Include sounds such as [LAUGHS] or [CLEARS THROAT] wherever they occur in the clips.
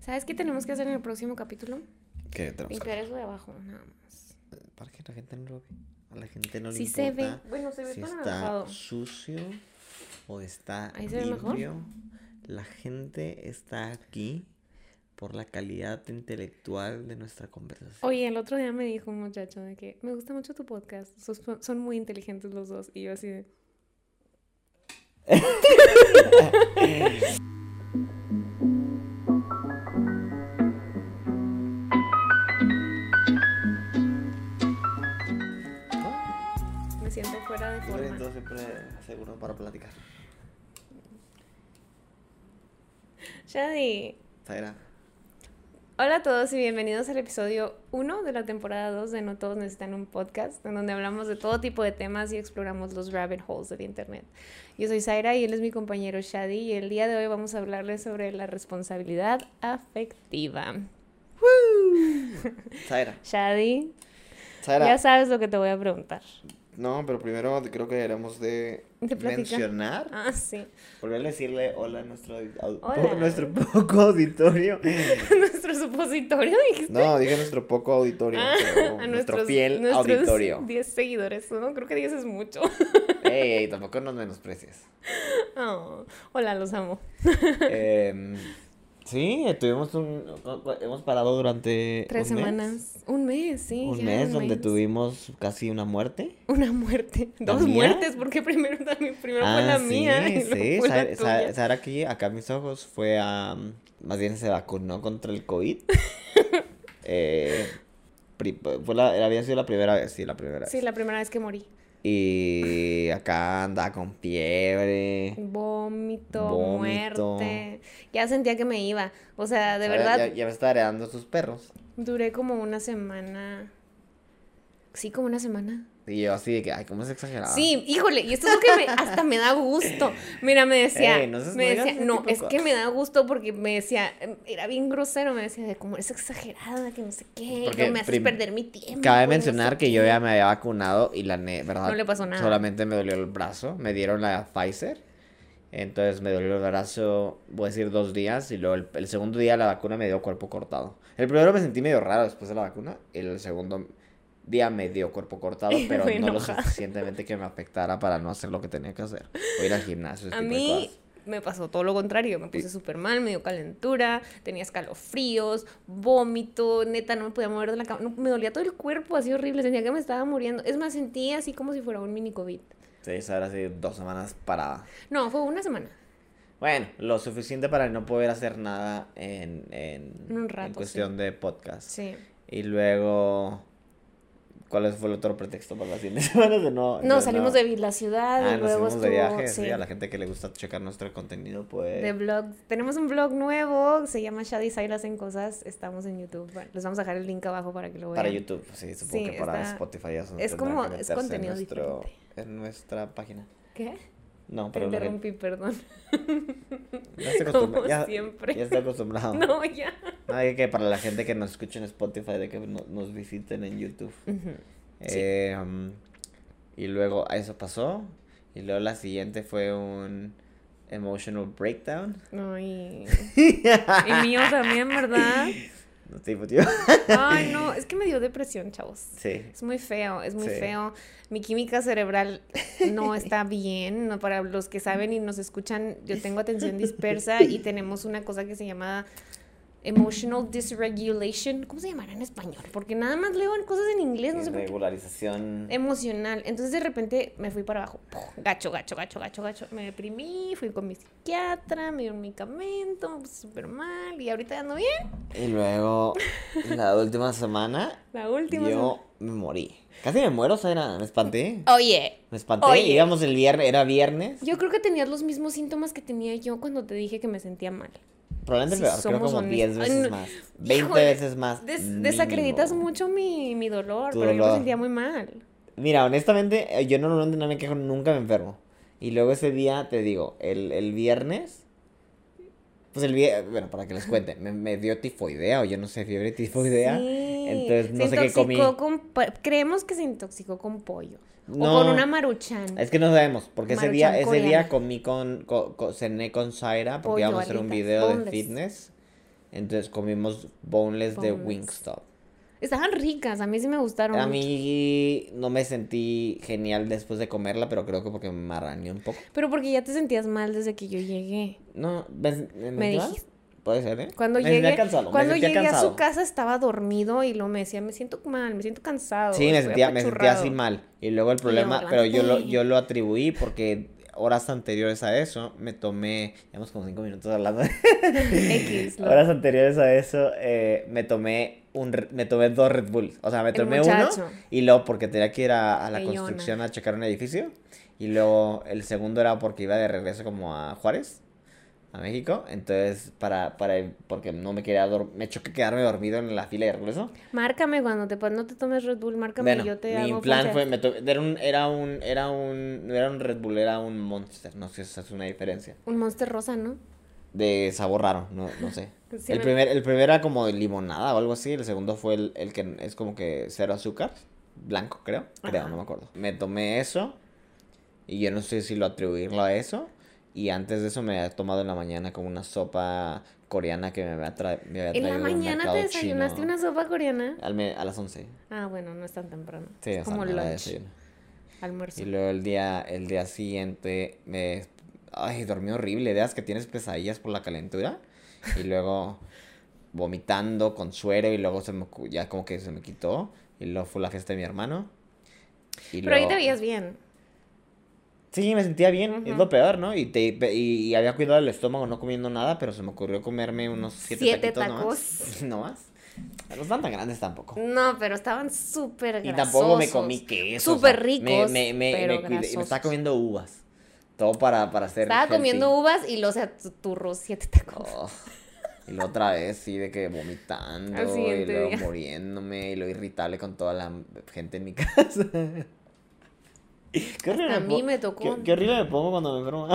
¿Sabes qué tenemos que hacer en el próximo capítulo? ¿Qué tenemos Limpiar eso de abajo, nada más. hacer? Para que la gente no lo ve. A la gente no le Sí importa. se ve. Bueno, se ve si está enojado. sucio o está Ahí se ve mejor. limpio. La gente está aquí por la calidad intelectual de nuestra conversación. Oye, el otro día me dijo un muchacho de que me gusta mucho tu podcast. sos- son muy inteligentes los dos. Y yo así de. [LAUGHS] siempre seguro para platicar. Shadi. Zaira. Hola a todos y bienvenidos al episodio 1 de la temporada 2 de No Todos Necesitan un Podcast, en donde hablamos de todo tipo de temas y exploramos los rabbit holes del Internet. Yo soy Zaira y él es mi compañero Shadi y el día de hoy vamos a hablarles sobre la responsabilidad afectiva. [LAUGHS] Zaira. Shadi, Zaira. ya sabes lo que te voy a preguntar. No, pero primero creo que deberíamos de De mencionar. Ah, sí. Volver a decirle hola a nuestro, Hola. [LAUGHS] nuestro poco auditorio. [LAUGHS] Nuestro supositorio, dijiste. No, dije nuestro poco auditorio. Ah, pero [LAUGHS] a nuestro nuestros, nuestros auditorio. 10 seguidores, ¿no? Creo que 10 es mucho. Ey, ey, tampoco nos menosprecies. Oh, hola, los amo. Em, sí, tuvimos un. Hemos parado durante. Tres un mes. semanas. Un mes, sí. Un ya, mes donde mes. tuvimos casi una muerte. Una muerte. ¿La Dos mía? muertes, porque primero también primero fue la Ah, sí, mía. y luego sí. fue Sara, Sara- tuya. Sara aquí, acá a mis ojos, fue a. Más bien se vacunó contra el COVID. [LAUGHS] Eh, pri- fue la, había sido la primera vez, sí, la primera vez. Sí, la primera vez que morí. Y acá andaba con fiebre. Vómito, Vómito. muerte. Ya sentía que me iba. O sea, de verdad, Ya, ya me estaba heredando sus perros. duré como una semana. Sí, como una semana. Y yo así de que, ay, ¿cómo es exagerado? Sí, híjole, y esto es lo que me, hasta me da gusto. Mira, me decía, Ey, no me decía, no, es que me da gusto porque me decía, em, era bien grosero, me decía de cómo eres exagerada, que no sé qué, Porque que me haces perder mi tiempo. Cabe no mencionar sé que yo qué". ya me había vacunado y la ne- verdad. No le pasó nada. Solamente me dolió el brazo. Me dieron la Pfizer. Entonces me dolió el brazo, voy a decir dos días. Y luego el, el segundo día la vacuna me dio cuerpo cortado. El primero me sentí medio raro después de la vacuna. Y el segundo día me dio cuerpo cortado, [LAUGHS] pero no lo suficientemente que me afectara para no hacer lo que tenía que hacer. O ir al gimnasio. ese A tipo de mí cosas. me pasó todo lo contrario, me puse súper mal, me dio calentura, tenía escalofríos, vómito, neta, no me podía mover de la cama, no, me dolía todo el cuerpo, así horrible, sentía que me estaba muriendo. Es más, sentía así como si fuera un mini COVID. Sí, era así dos semanas parada. No, fue una semana. Bueno, lo suficiente para no poder hacer nada en, en, En cuestión de podcast. Sí. Y luego, ¿cuál fue el otro pretexto para las siguientes [LAUGHS] semanas de no? No, de salimos no- de la ciudad Ah, y nos luego fuimos de estuvo- viaje. Sí. sí, a la gente que le gusta checar nuestro contenido, pues. de blog. Tenemos un blog nuevo, se llama Shady Silas en cosas, estamos en YouTube. Bueno, les vamos a dejar el link abajo para que lo vean. Para YouTube, sí, supongo Sí, que para está- Spotify ya son- es como- es contenido en, nuestro, diferente. En nuestra página. ¿Qué? No, Te pero gente- interrumpí, perdón. ya estoy Como acostumbrado. Ya, siempre. ya estoy acostumbrado. No, ya. No, hay que para la gente que nos escucha en Spotify, de que no- nos visiten en YouTube. Eh, um, y luego eso pasó. Y luego la siguiente fue un emotional breakdown. Ay. [LAUGHS] Y mío también, ¿verdad? No tipo, tío. Ay, no, [LAUGHS] es que me dio depresión, chavos. Sí. Es muy feo, es muy Sí. feo. Mi química cerebral no está bien. No, para los que saben y nos escuchan, yo tengo atención dispersa y [LAUGHS] tenemos una cosa que se llama emotional dysregulation. ¿Cómo se llamará en español? Porque nada más leo cosas en inglés, no sé. Regularización. Emocional. Entonces de repente me fui para abajo. Gacho, gacho, gacho, gacho, gacho. Me deprimí, fui con mi psiquiatra, me dio un medicamento, me puse súper mal y ahorita ando bien. Y luego, la última semana, [LAUGHS] La última. yo me morí. Casi me muero, Sara. Me espanté. Oye, Me espanté. Oye. Íbamos el viernes, era viernes. Yo creo que tenías los mismos síntomas que tenía yo cuando te dije que me sentía mal. Probablemente Si peor, creo como 10 honestos. Ay, veces no. más. 20 Híjole, veces más. Des- desacreditas mucho mi, mi dolor, Tu pero yo me dolor. sentía muy mal. Mira, honestamente, eh, yo normalmente no me quejo, nunca me enfermo. Y luego ese día, te digo, el, el viernes, pues el viernes, bueno, para que les cuente, me, me dio tifoidea o yo no sé, fiebre tifoidea. Sí, Entonces no se sé qué comí. con creemos que se intoxicó con pollo. No. O con una maruchan. Es que no sabemos, porque ese día, ese día comí con, co- co- cené con Zaira, porque Pollo, íbamos a hacer un video de fitness. Entonces comimos boneless, de. Wingstop. Estaban ricas, a mí sí me gustaron. A mucho. mí no me sentí genial después de comerla, pero creo que porque me marraneé un poco. Pero porque ya te sentías mal desde que yo llegué. No, ¿me, me, dijiste- Puede ser, ¿eh? Cuando me llegué, cansado, cuando llegué a su casa estaba dormido y lo me decía, me siento mal, me siento cansado. Sí, me sentía, me sentía apachurrado". así mal. Y luego el problema, yo, pero yo lo, yo lo atribuí porque horas anteriores a eso me tomé, llevamos como cinco minutos hablando. X, [LAUGHS] horas anteriores a eso eh, me tomé un, me tomé dos Red Bulls. O sea, me tomé uno y luego porque tenía que ir a, a la Bellona. construcción a checar un edificio. Y luego el segundo era porque iba de regreso como a Juárez, a México. Entonces, para, para, porque no me quería dormir, me choqué quedarme dormido en la fila de regreso. Márcame cuando te no te tomes Red Bull, márcame Bueno, y yo te mi hago plan fue, me era un, era un, era un, no era un Red Bull, era un Monster, no sé si esa es una diferencia. Un monster rosa, ¿no? De sabor raro, no, no sé. [LAUGHS] Sí, el, me- primer, el primero era como de limonada o algo así, el segundo fue el, el que es como que cero azúcar, blanco creo, creo, Ajá. no me acuerdo. Me tomé eso y yo no sé si lo atribuirlo a eso. Y antes de eso me había tomado en la mañana como una sopa coreana que me había, tra- me había En la traído de un mañana te desayunaste chino. una sopa coreana. Al me- a las 11. Ah, bueno, no es tan temprano. Sí, es como lunch, almuerzo. Y luego el día, el día siguiente me... Ay, dormí horrible. Ideas que tienes pesadillas por la calentura. Y luego [LAUGHS] vomitando con suero y luego se me, ya como que se me quitó. Y luego fue la fiesta de mi hermano. Y Pero ahí te luego- veías bien. Sí, me sentía bien. Es lo peor, ¿no? Y, te, y, y había cuidado el estómago no comiendo nada, pero se me ocurrió comerme unos siete, Siete tacos. [LAUGHS] No más. No están tan grandes tampoco. No, pero estaban súper Y grasosos. tampoco me comí queso. o Súper sea, ricos, Me, me, me, pero me cuidé- y me estaba comiendo uvas. Todo para, para hacer. Estaba healthy. comiendo uvas y los turros siete tacos. Oh, Y luego otra vez, sí, de que vomitando. Y luego día. muriéndome. Y lo irritable con toda la gente en mi casa. [LAUGHS] Qué horrible a mí me tocó. Qué, qué horrible me pongo cuando me enfermo.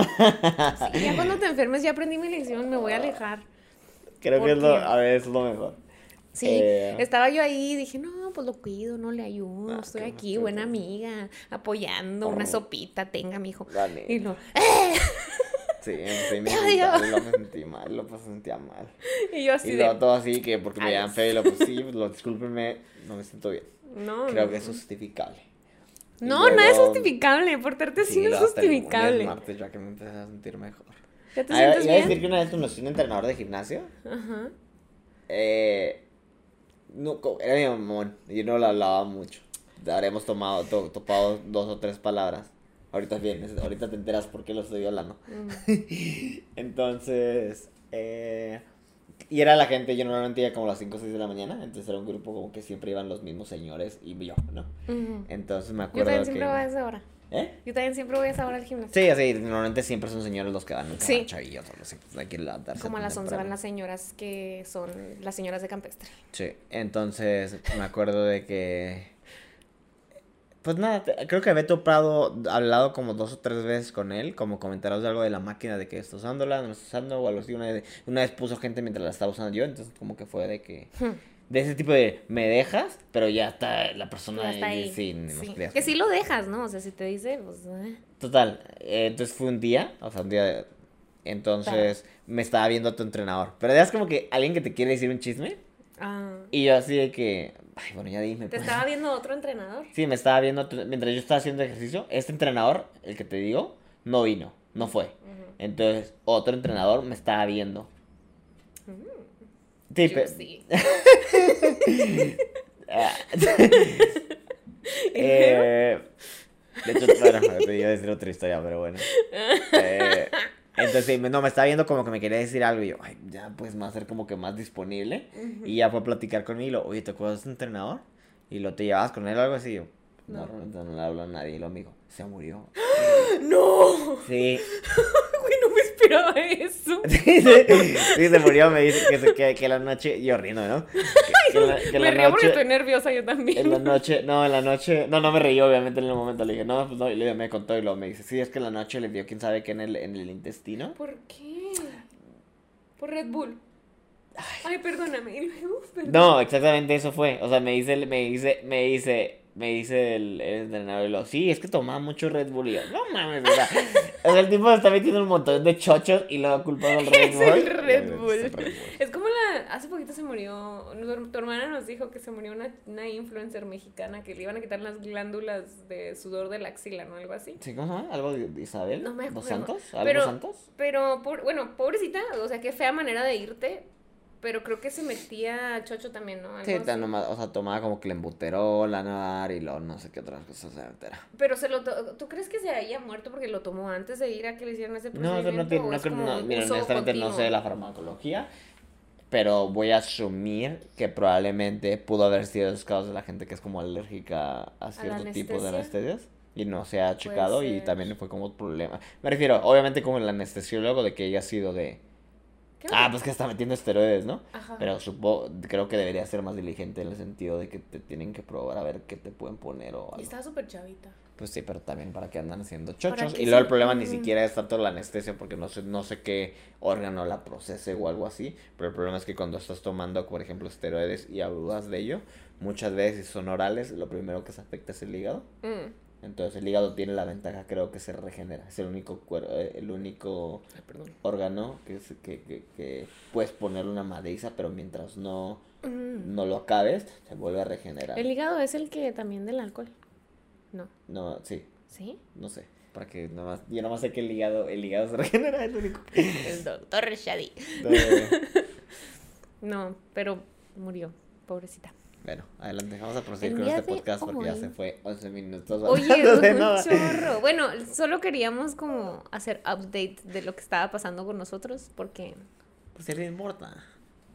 Sí, ya cuando te [LAUGHS] enfermes ya aprendí mi lección, me voy a alejar. Creo que es lo, a ver, es lo mejor. Sí, Eh. estaba yo ahí y dije, no, pues lo cuido, no le ayudo, Ah, estoy aquí, buena amiga, apoyando, una sopita, tenga, mijo. Dale. Y lo, Sí, [LAUGHS] sí, me luego me [LAUGHS] sentí mal, lo pues, sentía mal. y yo así Y de, luego todo así, que porque me llaman feo y lo pues sí, lo discúlpenme, no me siento bien. no, Creo no. que es justificable. No, no es luego- justificable, portarte así Sí, no es luego hasta el justificable. martes, ya que me empecé a sentir mejor. ¿Ya te Ah, iba sientes iba a decir bien? que una vez conocí un entrenador de gimnasio. Ajá. Eh, no, era mi mamón. Y yo no lo hablaba mucho. Habremos tomado, to- topado dos o tres palabras. Ahorita vienes, ahorita te enteras por qué lo estoy hablando. Mm. [LAUGHS] Entonces, eh, y era la gente, yo normalmente iba como a las 5 o 6 de la mañana. Entonces era un grupo como que siempre iban los mismos señores y yo, ¿no? Entonces me Yo acuerdo también que... siempre voy a esa hora. ¿Eh? Yo también siempre voy a esa hora al gimnasio. Sí, así, normalmente siempre son señores los que van, Sí. chavillos así, pues hay que levantarse Como a las 11 van las señoras que son las señoras de campestre. Sí, entonces me acuerdo de que. Pues nada, creo que había topado, hablado como dos o tres veces con él, como comentarios de algo de la máquina, de que está usándola, no está usando, o algo así. Una vez, una vez puso gente mientras la estaba usando yo, entonces como que fue de que. Hmm. De ese tipo de, me dejas, pero ya está la persona Ya está ahí sin Sí. Que con sí lo dejas, ¿no? O sea, si te dice, pues... eh. Total, eh, entonces fue un día, o sea, un día. de- Entonces me estaba viendo tu entrenador. Pero es como que alguien que te quiere decir un chisme, Ah. y yo así de que. Ay, bueno, ya dime. ¿Te pues. estaba viendo otro entrenador? Sí, me estaba viendo otro- mientras yo estaba haciendo ejercicio. Este entrenador, el que te digo, no vino, no fue. Entonces, otro entrenador me estaba viendo. Juicy. [LAUGHS] ah. [LAUGHS] Eh, de hecho, bueno, te iba a decir otra historia, pero bueno. Eh, entonces, me- no, me estaba viendo como que me quería decir algo y yo, ay, ya pues más ser como que más disponible. Y ya fue a platicar conmigo y lo, oye, ¿te acuerdas de este entrenador? Y lo te llevabas con él o algo así. Y yo, no, No. realmente no le hablo a nadie. Y lo amigo, se murió. [GASPS] ¡No! Sí, Esperaba eso. sí, se murió. Me dice que, que, que la noche, yo riendo, ¿no? Que, la, me la río porque estoy nerviosa yo también. En la [LAUGHS] noche, no, en la noche, no, no me reí obviamente en el momento, le dije, no, pues no, y luego me contó y luego me dice, sí, es que en la noche le dio quién sabe qué en el, en el intestino. ¿Por qué? Por Red Bull. Ay, perdóname. Y luego, perdón. No, exactamente eso fue, o sea, me dice, me dice, me dice, me dice el, el entrenador, y lo, sí, es que tomaba mucho Red Bull. Y yo, no mames, o sea, o sea, el tipo está metiendo un montón de chochos y lo va culpando al [LAUGHS] Red Es el Red Es Bull. el Red Bull. Es como la. Hace poquito se murió. Tu, tu hermana nos dijo que se murió una, una influencer mexicana que le iban a quitar las glándulas de sudor de la axila, ¿no? Algo así. ¿Sí, ¿Cómo se llama? ¿Algo de Isabel? No me ¿Dos acuerdo. Santos? ¿Algo Pero- Santos? Pero, por- bueno, pobrecita, o sea, qué fea manera de irte. Pero creo que se metía chocho también, ¿no? Algo Sí, tan nomás, o sea, tomaba como clenbuterol, lanar y luego no sé qué otras cosas se metera. Pero se lo ¿tú crees que se haya muerto porque lo tomó antes de ir a que le hicieran ese No, procedimiento? eso no tiene, o no, es creo- no, mira, honestamente no continuo? sé de la farmacología, pero voy a asumir que probablemente pudo haber sido los casos de la gente que es como alérgica a cierto tipo de anestesia? anestesias y no se ha checado y también fue como problema. Me refiero, obviamente como el anestesiólogo de que haya sido de, ¿Qué ah, pues que está metiendo esteroides, ¿no? Ajá. Pero supongo, creo que debería ser más diligente en el sentido de que te tienen que probar a ver qué te pueden poner o Y algo. estaba súper chavita. Pues sí, pero también para que andan haciendo chochos. Y luego el problema ni siquiera es tanto la anestesia porque no sé, no sé qué órgano la procese o algo así. Pero el problema es que cuando estás tomando, por ejemplo, esteroides y abudas de ello, muchas veces si son orales, lo primero que se afecta es el hígado. Mm. Entonces el hígado tiene la ventaja, creo que se regenera. Es el único cuer- eh, el único Ay, órgano que, es- que, que, que puedes ponerle una madriza, pero mientras no, Mm. no lo acabes, se vuelve a regenerar. El hígado es el que también del alcohol. No. No, sí, ¿Sí? no sé. Para que nomás, yo nomás sé que el hígado, el hígado se [LAUGHS] regenera, es lo único. El doctor Shadi. No, No, [LAUGHS] pero murió. Pobrecita. Bueno, adelante, vamos a proseguir con este podcast porque ya se fue 11 minutos. Oye, [LAUGHS] hablando de un nada. chorro. Bueno, solo queríamos como hacer update de lo que estaba pasando con nosotros porque Pues alguien importa.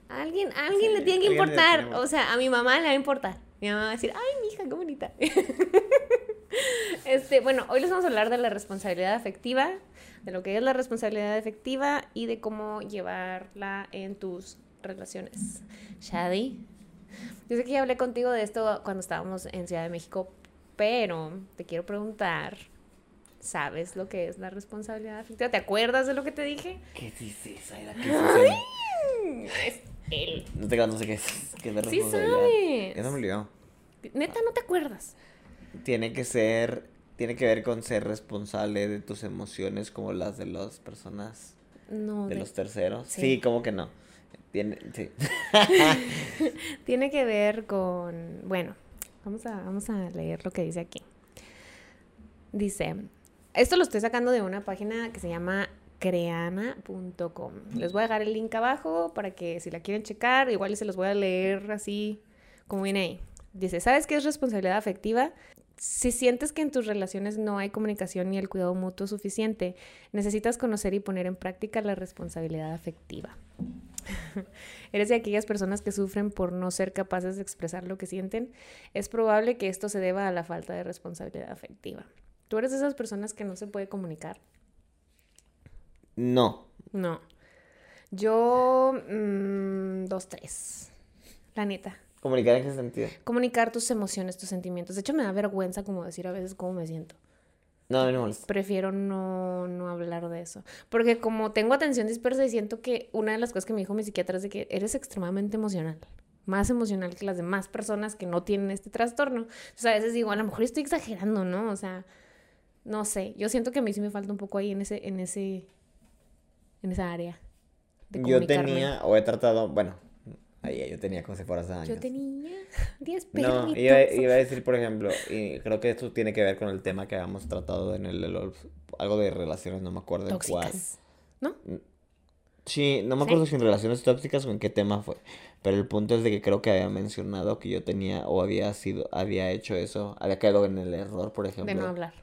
alguien, alguien Sí, le tiene que importar. O sea, a mi mamá le va a importar. Mi mamá va a decir, ay, mi hija, qué bonita. [LAUGHS] este, bueno, hoy les vamos a hablar de la responsabilidad afectiva, de lo que es la responsabilidad afectiva y de cómo llevarla en tus relaciones. Shadi, yo sé que ya hablé contigo de esto cuando estábamos en Ciudad de México, pero te quiero preguntar, ¿sabes lo que es la responsabilidad afectiva? ¿Te acuerdas de lo que te dije? ¿Qué dices, Zaira? ¿Qué dices? Es él. No te no sé qué es. ¿Qué es la Sí responsabilidad? sabes. Ya se me olvidó. Neta, no te acuerdas. Tiene que ser, tiene que ver con ser responsable de tus emociones como las de las personas, No, de de- los terceros. sí. Sí, como que no. Tiene, sí. [LAUGHS] tiene que ver con, bueno, vamos a, vamos a leer lo que dice aquí. Dice, esto lo estoy sacando de una página que se llama creana.com. Les voy a dejar el link abajo para que si la quieren checar, igual se los voy a leer así como viene ahí. Dice, ¿sabes qué es responsabilidad afectiva? Si sientes que en tus relaciones no hay comunicación ni el cuidado mutuo suficiente, necesitas conocer y poner en práctica la responsabilidad afectiva. [LAUGHS] Eres de aquellas personas que sufren por no ser capaces de expresar lo que sienten. Es probable que esto se deba a la falta de responsabilidad afectiva. ¿Tú eres de esas personas que no se puede comunicar? No. No. Yo, mm, dos, tres. La neta. ¿Comunicar en qué sentido? Comunicar tus emociones, tus sentimientos. De hecho, me da vergüenza como decir a veces cómo me siento. No, no me molesta. Prefiero no, no hablar de eso. Porque como tengo atención dispersa y siento que una de las cosas que me dijo mi psiquiatra es de que eres extremadamente emocional. Más emocional que las demás personas que no tienen este trastorno. Entonces a veces digo, a lo mejor estoy exagerando, ¿no? O sea, no sé. Yo siento que a mí sí me falta un poco ahí en ese, en ese, en esa área. de Yo tenía, o he tratado, bueno, ahí yo tenía como si fueras años. Yo tenía 10 No, perritos. iba, iba a decir, por ejemplo, y creo que esto tiene que ver con el tema que habíamos tratado en el, el- algo de relaciones, no me acuerdo en cuál. Tóxicas. ¿No? Sí, no me ¿Sí? acuerdo si en relaciones tóxicas o en qué tema fue, pero el punto es de que creo que había mencionado que yo tenía o había sido, había hecho eso, había caído en el error, por ejemplo, De no hablar.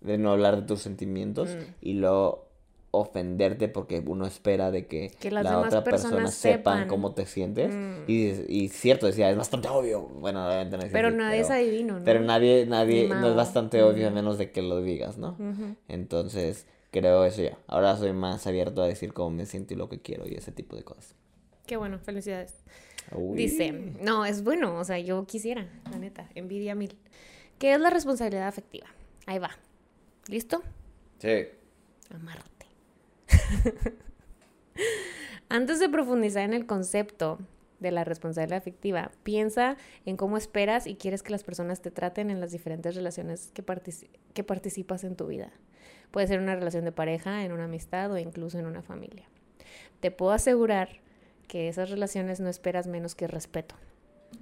de no hablar de tus sentimientos Mm. y luego ofenderte porque uno espera de que, la otra persona sepan sepan. cómo te sientes Mm. y, y cierto, decía, es bastante obvio, bueno, obviamente no Pero así, nadie es pero- adivino, ¿no? pero nadie, nadie, no es bastante obvio a menos de que lo digas, ¿no? Entonces, creo eso ya. Ahora soy más abierto a decir cómo me siento y lo que quiero y ese tipo de cosas. Qué bueno, felicidades. Uy. Dice, no, es bueno, o sea, yo quisiera, la neta, envidia mil. ¿Qué es la responsabilidad afectiva? Ahí va. ¿Listo? Sí. Amarte. [LAUGHS] Antes de profundizar en el concepto, de la responsabilidad afectiva, piensa en cómo esperas y quieres que las personas te traten en las diferentes relaciones que, participas en tu vida. Puede ser una relación de pareja, en una amistad o incluso en una familia. Te puedo asegurar que esas relaciones no esperas menos que respeto,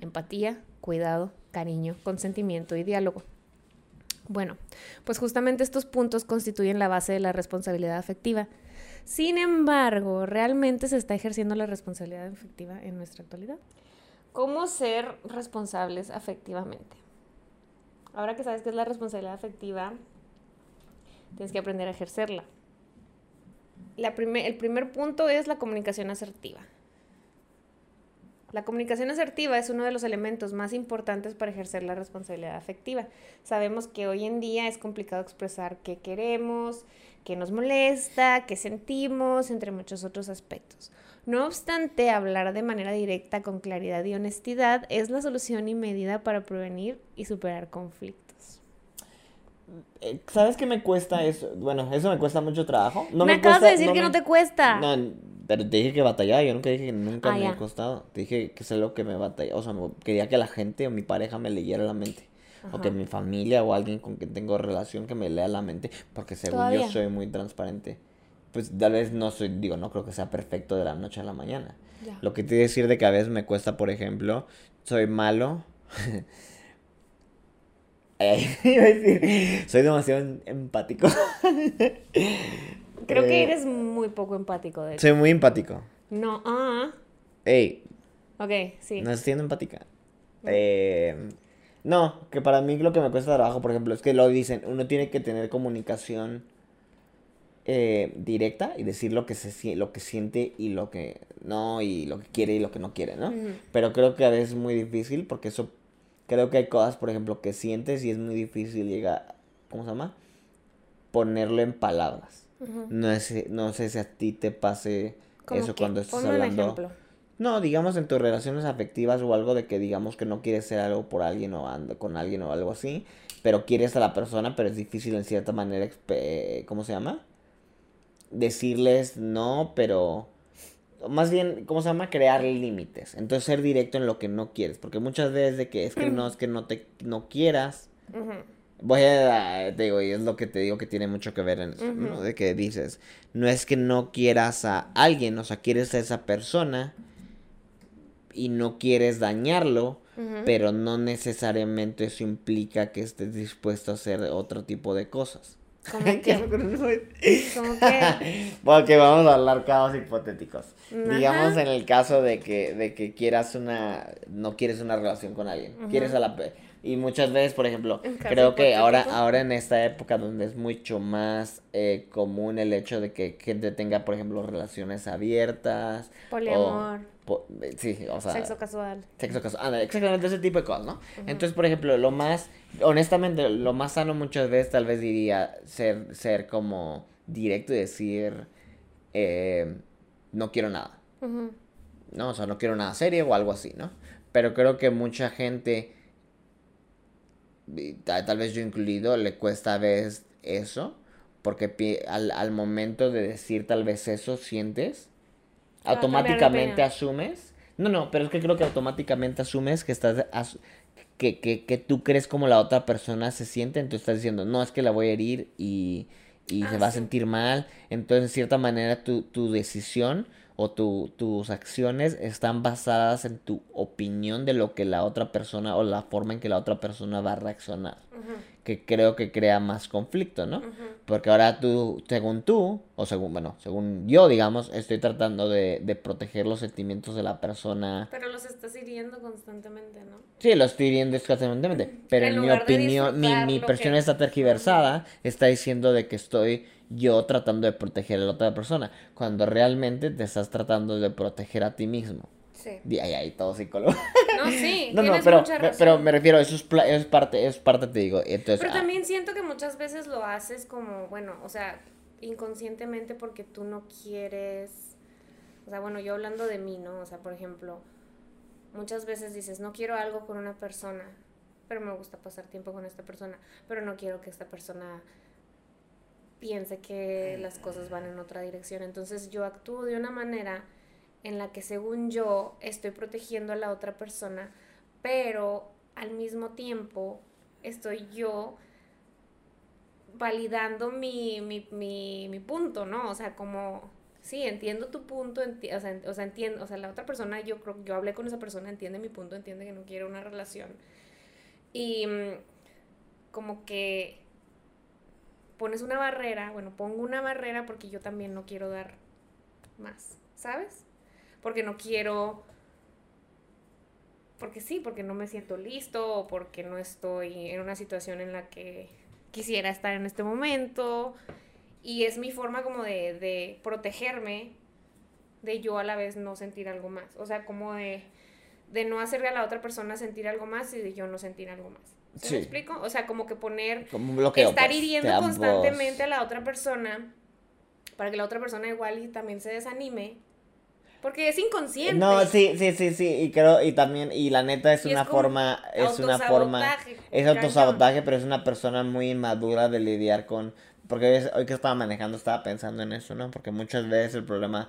empatía, cuidado, cariño, consentimiento y diálogo. Bueno, pues justamente estos puntos constituyen la base de la responsabilidad afectiva. Sin embargo, ¿realmente se está ejerciendo la responsabilidad afectiva en nuestra actualidad? ¿Cómo ser responsables afectivamente? Ahora que sabes qué es la responsabilidad afectiva, tienes que aprender a ejercerla. el primer punto es la comunicación asertiva. La comunicación asertiva es uno de los elementos más importantes para ejercer la responsabilidad afectiva. Sabemos que hoy en día es complicado expresar qué queremos, qué nos molesta, qué sentimos, entre muchos otros aspectos. No obstante, hablar de manera directa, con claridad y honestidad es la solución y medida para prevenir y superar conflictos. Eh, ¿Sabes qué me cuesta eso? Bueno, eso me cuesta mucho trabajo. No me, acabas de decir que no te cuesta. No, pero te dije que batallaba, yo nunca dije que nunca ah, me ha costado. Te dije que es algo que me batalla. O sea, quería que la gente o mi pareja me leyera la mente. O que mi familia o alguien con quien tengo relación que me lea la mente. Porque según yo soy muy transparente. Pues tal vez no soy, digo, no creo que sea perfecto de la noche a la mañana. Lo que te iba a decir de que a veces me cuesta, por ejemplo, soy malo. [LAUGHS] [LAUGHS] iba a decir, soy demasiado em, empático. Creo que eh, eres muy poco empático, de Soy muy empático. No, ah. Ey. Ok, sí. No estoy siendo empática. Eh, no, que para mí lo que me cuesta trabajo, por ejemplo, es que lo dicen, uno tiene que tener comunicación eh, directa y decir lo que se lo que siente y lo que no y lo que quiere y lo que no quiere, ¿no? Pero creo que a veces es muy difícil porque eso creo que hay cosas, por ejemplo, que sientes y es muy difícil llegar, ¿cómo se llama? Ponerlo en palabras no, sé, no sé si a ti te pase eso cuando estás hablando. No, digamos en tus relaciones afectivas o algo de que digamos que no quieres ser algo por alguien o ando con alguien o algo así, pero quieres a la persona, pero es difícil en cierta manera, ¿cómo se llama? Decirles no, pero más bien, ¿cómo se llama? Crear límites. Entonces ser directo en lo que no quieres, porque muchas veces de que es que no es que no te no quieras voy a, te digo, y es lo que te digo que tiene mucho que ver en eso, ¿no? De que dices, no es que no quieras a alguien, o sea, quieres a esa persona y no quieres dañarlo, pero no necesariamente eso implica que estés dispuesto a hacer otro tipo de cosas. ¿Cómo [LAUGHS] que? ¿Cómo que? [LAUGHS] Porque vamos a hablar casos hipotéticos. Digamos en el caso de que, de que quieras una, no quieres una relación con alguien, quieres a la y muchas veces, por ejemplo, creo que ahora, ahora en esta época donde es mucho más eh, común el hecho de que gente tenga, por ejemplo, relaciones abiertas. Poliamor. Sí, o sea. Sexo casual. Sexo casual. exactamente ese tipo de cosas, ¿no? Entonces, por ejemplo, lo más, honestamente, lo más sano muchas veces tal vez diría ser, ser como directo y decir, eh, no quiero nada. No, o sea, no quiero nada serio o algo así, ¿no? Pero creo que mucha gente tal, vez yo incluido, le cuesta a veces eso, porque al, al momento de decir tal vez eso, sientes, automáticamente asumes. No, no, pero es que creo que automáticamente asumes que estás... que, que, que, tú crees como la otra persona se siente, entonces estás diciendo, no, es que la voy a herir y, y se ah, va a sentir mal. Entonces, de cierta manera, tu, tu decisión o tu, tus acciones están basadas en tu opinión de lo que la otra persona o la forma en que la otra persona va a reaccionar. Que creo que crea más conflicto, ¿no? Porque ahora tú, según tú, o según, bueno, según yo, digamos, estoy tratando de, de, proteger los sentimientos de la persona. Pero los estás hiriendo constantemente, ¿no? Sí, los estoy hiriendo constantemente. [CLEARS THROAT] Pero en, mi opinión, mi, mi versión está tergiversada, está diciendo de que estoy yo tratando de proteger a la otra persona, cuando realmente te estás tratando de proteger a ti mismo. Sí. Y ahí, ahí todo psicólogo. No, sí, [LAUGHS] no, no, pero, pero me refiero, eso es, es parte, es parte, te digo. Entonces, pero ah. también siento que muchas veces lo haces como, bueno, o sea, inconscientemente porque tú no quieres, o sea, bueno, yo hablando de mí, ¿no? O sea, por ejemplo, muchas veces dices, no quiero algo con una persona, pero me gusta pasar tiempo con esta persona, pero no quiero que esta persona piense que las cosas van en otra dirección. Entonces yo actúo de una manera en la que según yo estoy protegiendo a la otra persona, pero al mismo tiempo estoy yo validando mi, mi, mi, mi punto, ¿no? O sea, como, sí, entiendo tu punto, o, sea, o, sea, entiendo, o sea, la otra persona, yo creo que yo hablé con esa persona, entiende mi punto, entiende que no quiere una relación. Y mm, como que pones una barrera, bueno, pongo una barrera porque yo también no quiero dar más, ¿sabes? Porque no quiero porque sí, porque no me siento listo o porque no estoy en una situación en la que quisiera estar en este momento. Y es mi forma como de, de protegerme de yo a la vez no sentir algo más. O sea, como de, de no hacerle a la otra persona sentir algo más y de yo no sentir algo más. ¿Se me explico? O sea, como que poner, como bloqueo, estar pues, hiriendo constantemente a la otra persona para que la otra persona igual y también se desanime porque es inconsciente. No, sí, sí, sí, sí, y creo, y también, y la neta es una forma, es una forma, es autosabotaje, pero es una persona muy inmadura de lidiar con, porque hoy que estaba manejando estaba pensando en eso, ¿no? Porque muchas veces el problema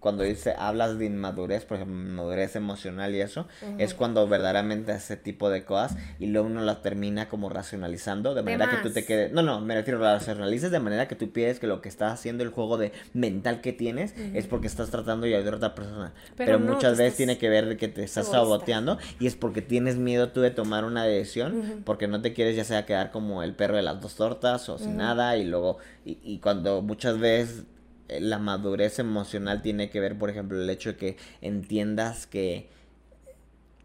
cuando dice, hablas de inmadurez, por ejemplo, inmadurez emocional y eso, es cuando verdaderamente ese tipo de cosas y luego uno las termina como racionalizando de manera que tú te quedes, no, no, me refiero, la racionalices de manera que tú pides que lo que estás haciendo, el juego de mental que tienes, es porque estás tratando de ayudar a otra persona. Pero, muchas veces tiene que ver de que te estás saboteando y es porque tienes miedo tú de tomar una decisión, porque no te quieres ya sea quedar como el perro de las dos tortas o sin nada y luego, y, y cuando muchas veces la madurez emocional tiene que ver, por ejemplo, el hecho de que entiendas que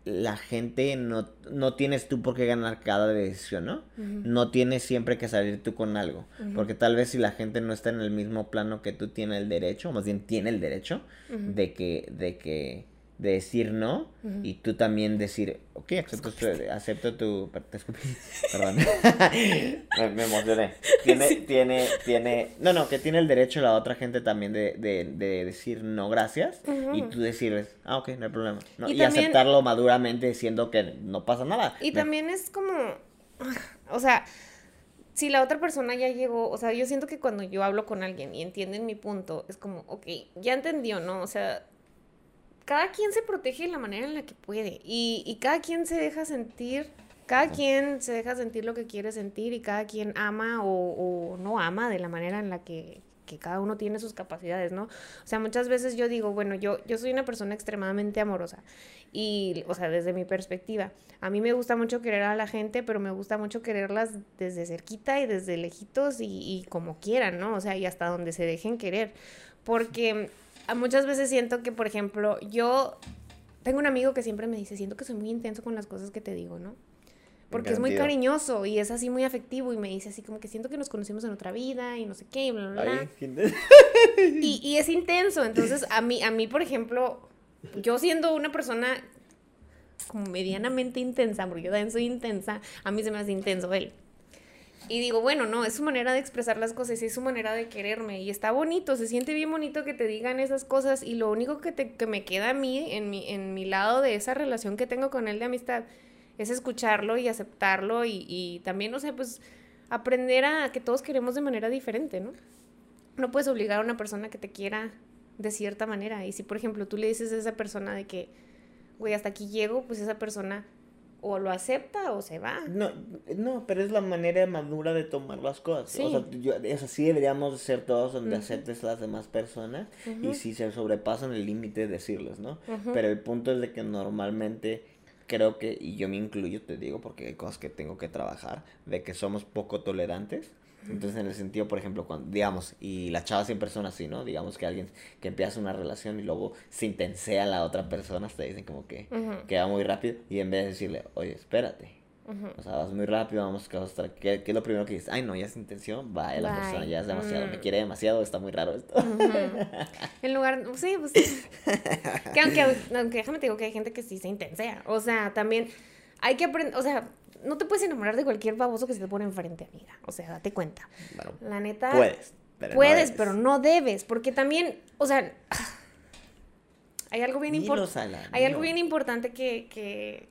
la gente no, no tienes tú por qué ganar cada decisión, ¿no? No tienes siempre que salir tú con algo. Porque tal vez si la gente no está en el mismo plano que tú tienes el derecho, o más bien tiene el derecho de que, de que de decir no y tú también decir, ok, acepto, tu, acepto tu... [LAUGHS] Perdón. [LAUGHS] me, emocioné. [LAUGHS] Tiene, tiene, tiene... No, no, que tiene el derecho la otra gente también de, de, de decir no gracias y tú decirles, ah, ok, no hay problema. Y, aceptarlo maduramente diciendo que no pasa nada. Y también es como, o sea, si la otra persona ya llegó, o sea, yo siento que cuando yo hablo con alguien y entienden mi punto, es como, ok, ya entendió, ¿no? O sea cada quien se protege de la manera en la que puede y, y cada quien se deja sentir, cada quien se deja sentir lo que quiere sentir y cada quien ama o, o no ama de la manera en la que, que, cada uno tiene sus capacidades, ¿no? O sea, muchas veces yo digo, bueno, yo, yo soy una persona extremadamente amorosa y, o sea, desde mi perspectiva, a mí me gusta mucho querer a la gente, pero me gusta mucho quererlas desde cerquita y desde lejitos y, y como quieran, ¿no? O sea, y hasta donde se dejen querer, porque muchas veces siento que, por ejemplo, yo tengo un amigo que siempre me dice, siento que soy muy intenso con las cosas que te digo, ¿no? Porque es muy cariñoso y es así muy afectivo y me dice así como que siento que nos conocimos en otra vida y no sé qué, y bla, bla, bla. y, y, es intenso, entonces a mí, a mí, por ejemplo, yo siendo una persona como medianamente intensa, porque yo también soy intensa, a mí se me hace intenso él. Y digo, bueno, no, es su manera de expresar las cosas es su manera de quererme. Y está bonito, se siente bien bonito que te digan esas cosas. Y lo único que, te, que me queda a mí, en mi, en mi lado de esa relación que tengo con él de amistad, es escucharlo y aceptarlo. Y, y también, no sé, pues aprender a que todos queremos de manera diferente, ¿no? No puedes obligar a una persona que te quiera de cierta manera. Y si, por ejemplo, tú le dices a esa persona de que, güey, hasta aquí llego, pues esa persona o lo acepta o se va. No, no, pero es la manera madura de tomar las cosas. Sí. O sea, yo, es así deberíamos ser todos donde aceptes a las demás personas y si se sobrepasan el límite decirles, ¿no? Pero el punto es de que normalmente creo que, y yo me incluyo, te digo, porque hay cosas que tengo que trabajar, de que somos poco tolerantes entonces, en el sentido, por ejemplo, cuando, digamos, y las chavas siempre son así, ¿no? Digamos que alguien que empieza una relación y luego se intensea a la otra persona, te dicen como que, que va muy rápido, y en vez de decirle, oye, espérate, o sea, vas muy rápido, vamos a estar, ¿qué, ¿qué, es lo primero que dices? Ay, no, ya es intención, va, la persona ya es demasiado, me mm. quiere demasiado, está muy raro esto. En lugar, sí, pues, [LAUGHS] que aunque, aunque déjame te digo que hay gente que sí se intensea, o sea, también hay que aprender, o sea, no te puedes enamorar de cualquier baboso que se te pone enfrente, amiga. O sea, date cuenta. la neta. Puedes. Pero puedes, no pero no debes. Porque también, o sea. [SIGHS] Hay algo bien importante. Hay algo bien importante que, que,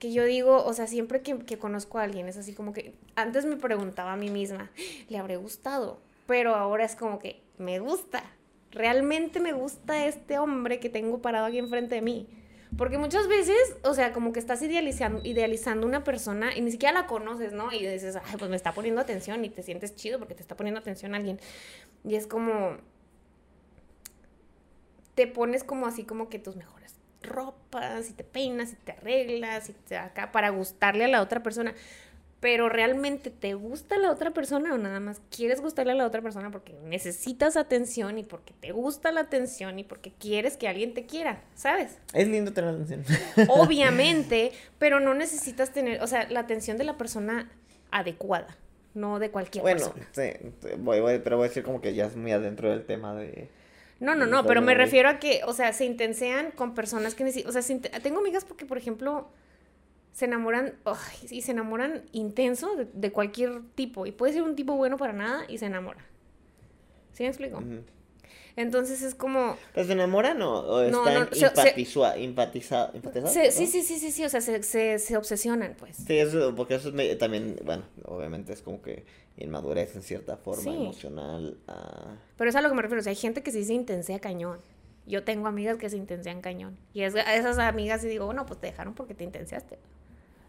que, yo digo, o sea, siempre que, que conozco a alguien, es así como que. Antes me preguntaba a mí misma, ¿le habré gustado? Pero ahora es como que me gusta realmente me gusta este hombre que tengo parado aquí enfrente de mí. Porque muchas veces, o sea, como que estás idealizando, idealizando una persona y ni siquiera la conoces, ¿no? Y dices, ay, pues me está poniendo atención y te sientes chido porque te está poniendo atención alguien. Y es como, te pones como así como que tus mejores ropas y te peinas y te arreglas y te acá para gustarle a la otra persona pero realmente te gusta la otra persona o nada más quieres gustarle a la otra persona porque necesitas atención y porque te gusta la atención y porque quieres que alguien te quiera, ¿sabes? Es lindo tener atención. [LAUGHS] Obviamente, pero no necesitas tener, o sea, la atención de la persona adecuada, no de cualquier persona. Bueno, sí, voy, voy, pero voy a decir como que ya es muy adentro del tema de... No, no, no, pero me refiero a que, o sea, se intensean con personas que necesitan, o sea, tengo amigas porque, por ejemplo, se enamoran, y se enamoran intenso de, cualquier tipo. Y puede ser un tipo bueno para nada y se enamora. ¿Sí me explico? Entonces es como... ¿Pero se enamoran o, o están empatizados? Sí, sí, sí, sí, sí, o sea, se, se, se obsesionan, pues. Sí, eso, porque eso es también, bueno, obviamente es como que inmadurez en cierta forma emocional. Uh... Pero es a lo que me refiero, o sea, hay gente que sí se intensea cañón. Yo tengo amigas que se intensean cañón. Y es, a esas amigas y digo, bueno, pues te dejaron porque te intenseaste.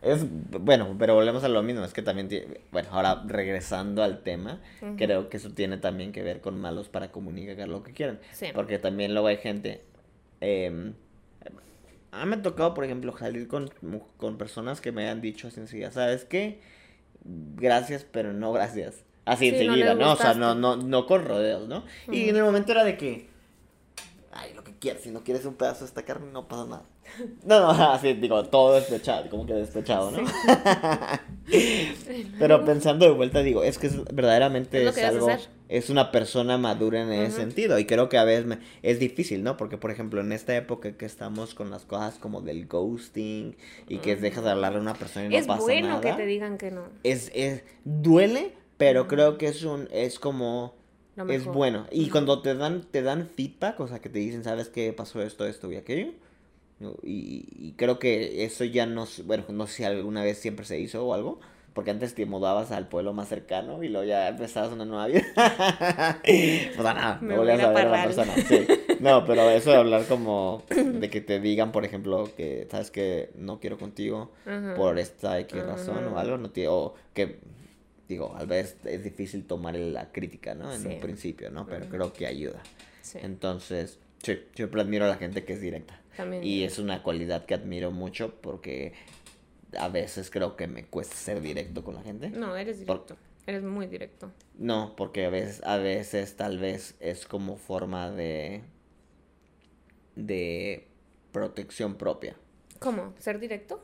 Es, bueno, pero volvemos a lo mismo, es que también, tiene, bueno, ahora regresando al tema, creo que eso tiene también que ver con malos para comunicar lo que quieran. Porque también luego hay gente, eh, a mí me ha tocado, por ejemplo, salir con, con personas que me han dicho así enseguida, ¿sabes qué? Gracias, pero no gracias. Así enseguida, no, O sea, no, no, no con rodeos, ¿no? Y en el momento era de que, quieras, si no quieres un pedazo de esta carne, no pasa nada. No, no, [LAUGHS] así digo, todo despechado, como que despechado, ¿no? [LAUGHS] Pero pensando de vuelta, digo, es que es, verdaderamente es, algo, es una persona madura en ese sentido. Y creo que a veces es difícil, ¿no? Porque, por ejemplo, en esta época que estamos con las cosas como del ghosting y que dejas de hablarle a una persona y no pasa nada. Es bueno que te digan que no. Es, es, duele, pero creo que es un, es como... Es bueno. Y cuando te dan, te dan feedback, o sea, que te dicen, ¿sabes qué pasó esto, esto y aquello? Y, creo que eso ya no, bueno, no sé si alguna vez siempre se hizo o algo, porque antes te mudabas al pueblo más cercano y luego ya empezabas una nueva vida. [LAUGHS] pues nada, no volvías a ver a la persona. No, pero [LAUGHS] eso de hablar como de que te digan, por ejemplo, que sabes que no quiero contigo por esta X razón o algo, no o que digo, a veces es difícil tomar la crítica, ¿no? En un principio, ¿no? Pero creo que ayuda. Entonces, sí, yo admiro a la gente que es directa. Y es una cualidad que admiro mucho porque a veces creo que me cuesta ser directo con la gente. No, eres directo. Eres muy directo. No, porque a veces, a veces tal vez es como forma de de protección propia. ¿Cómo? ¿Ser directo?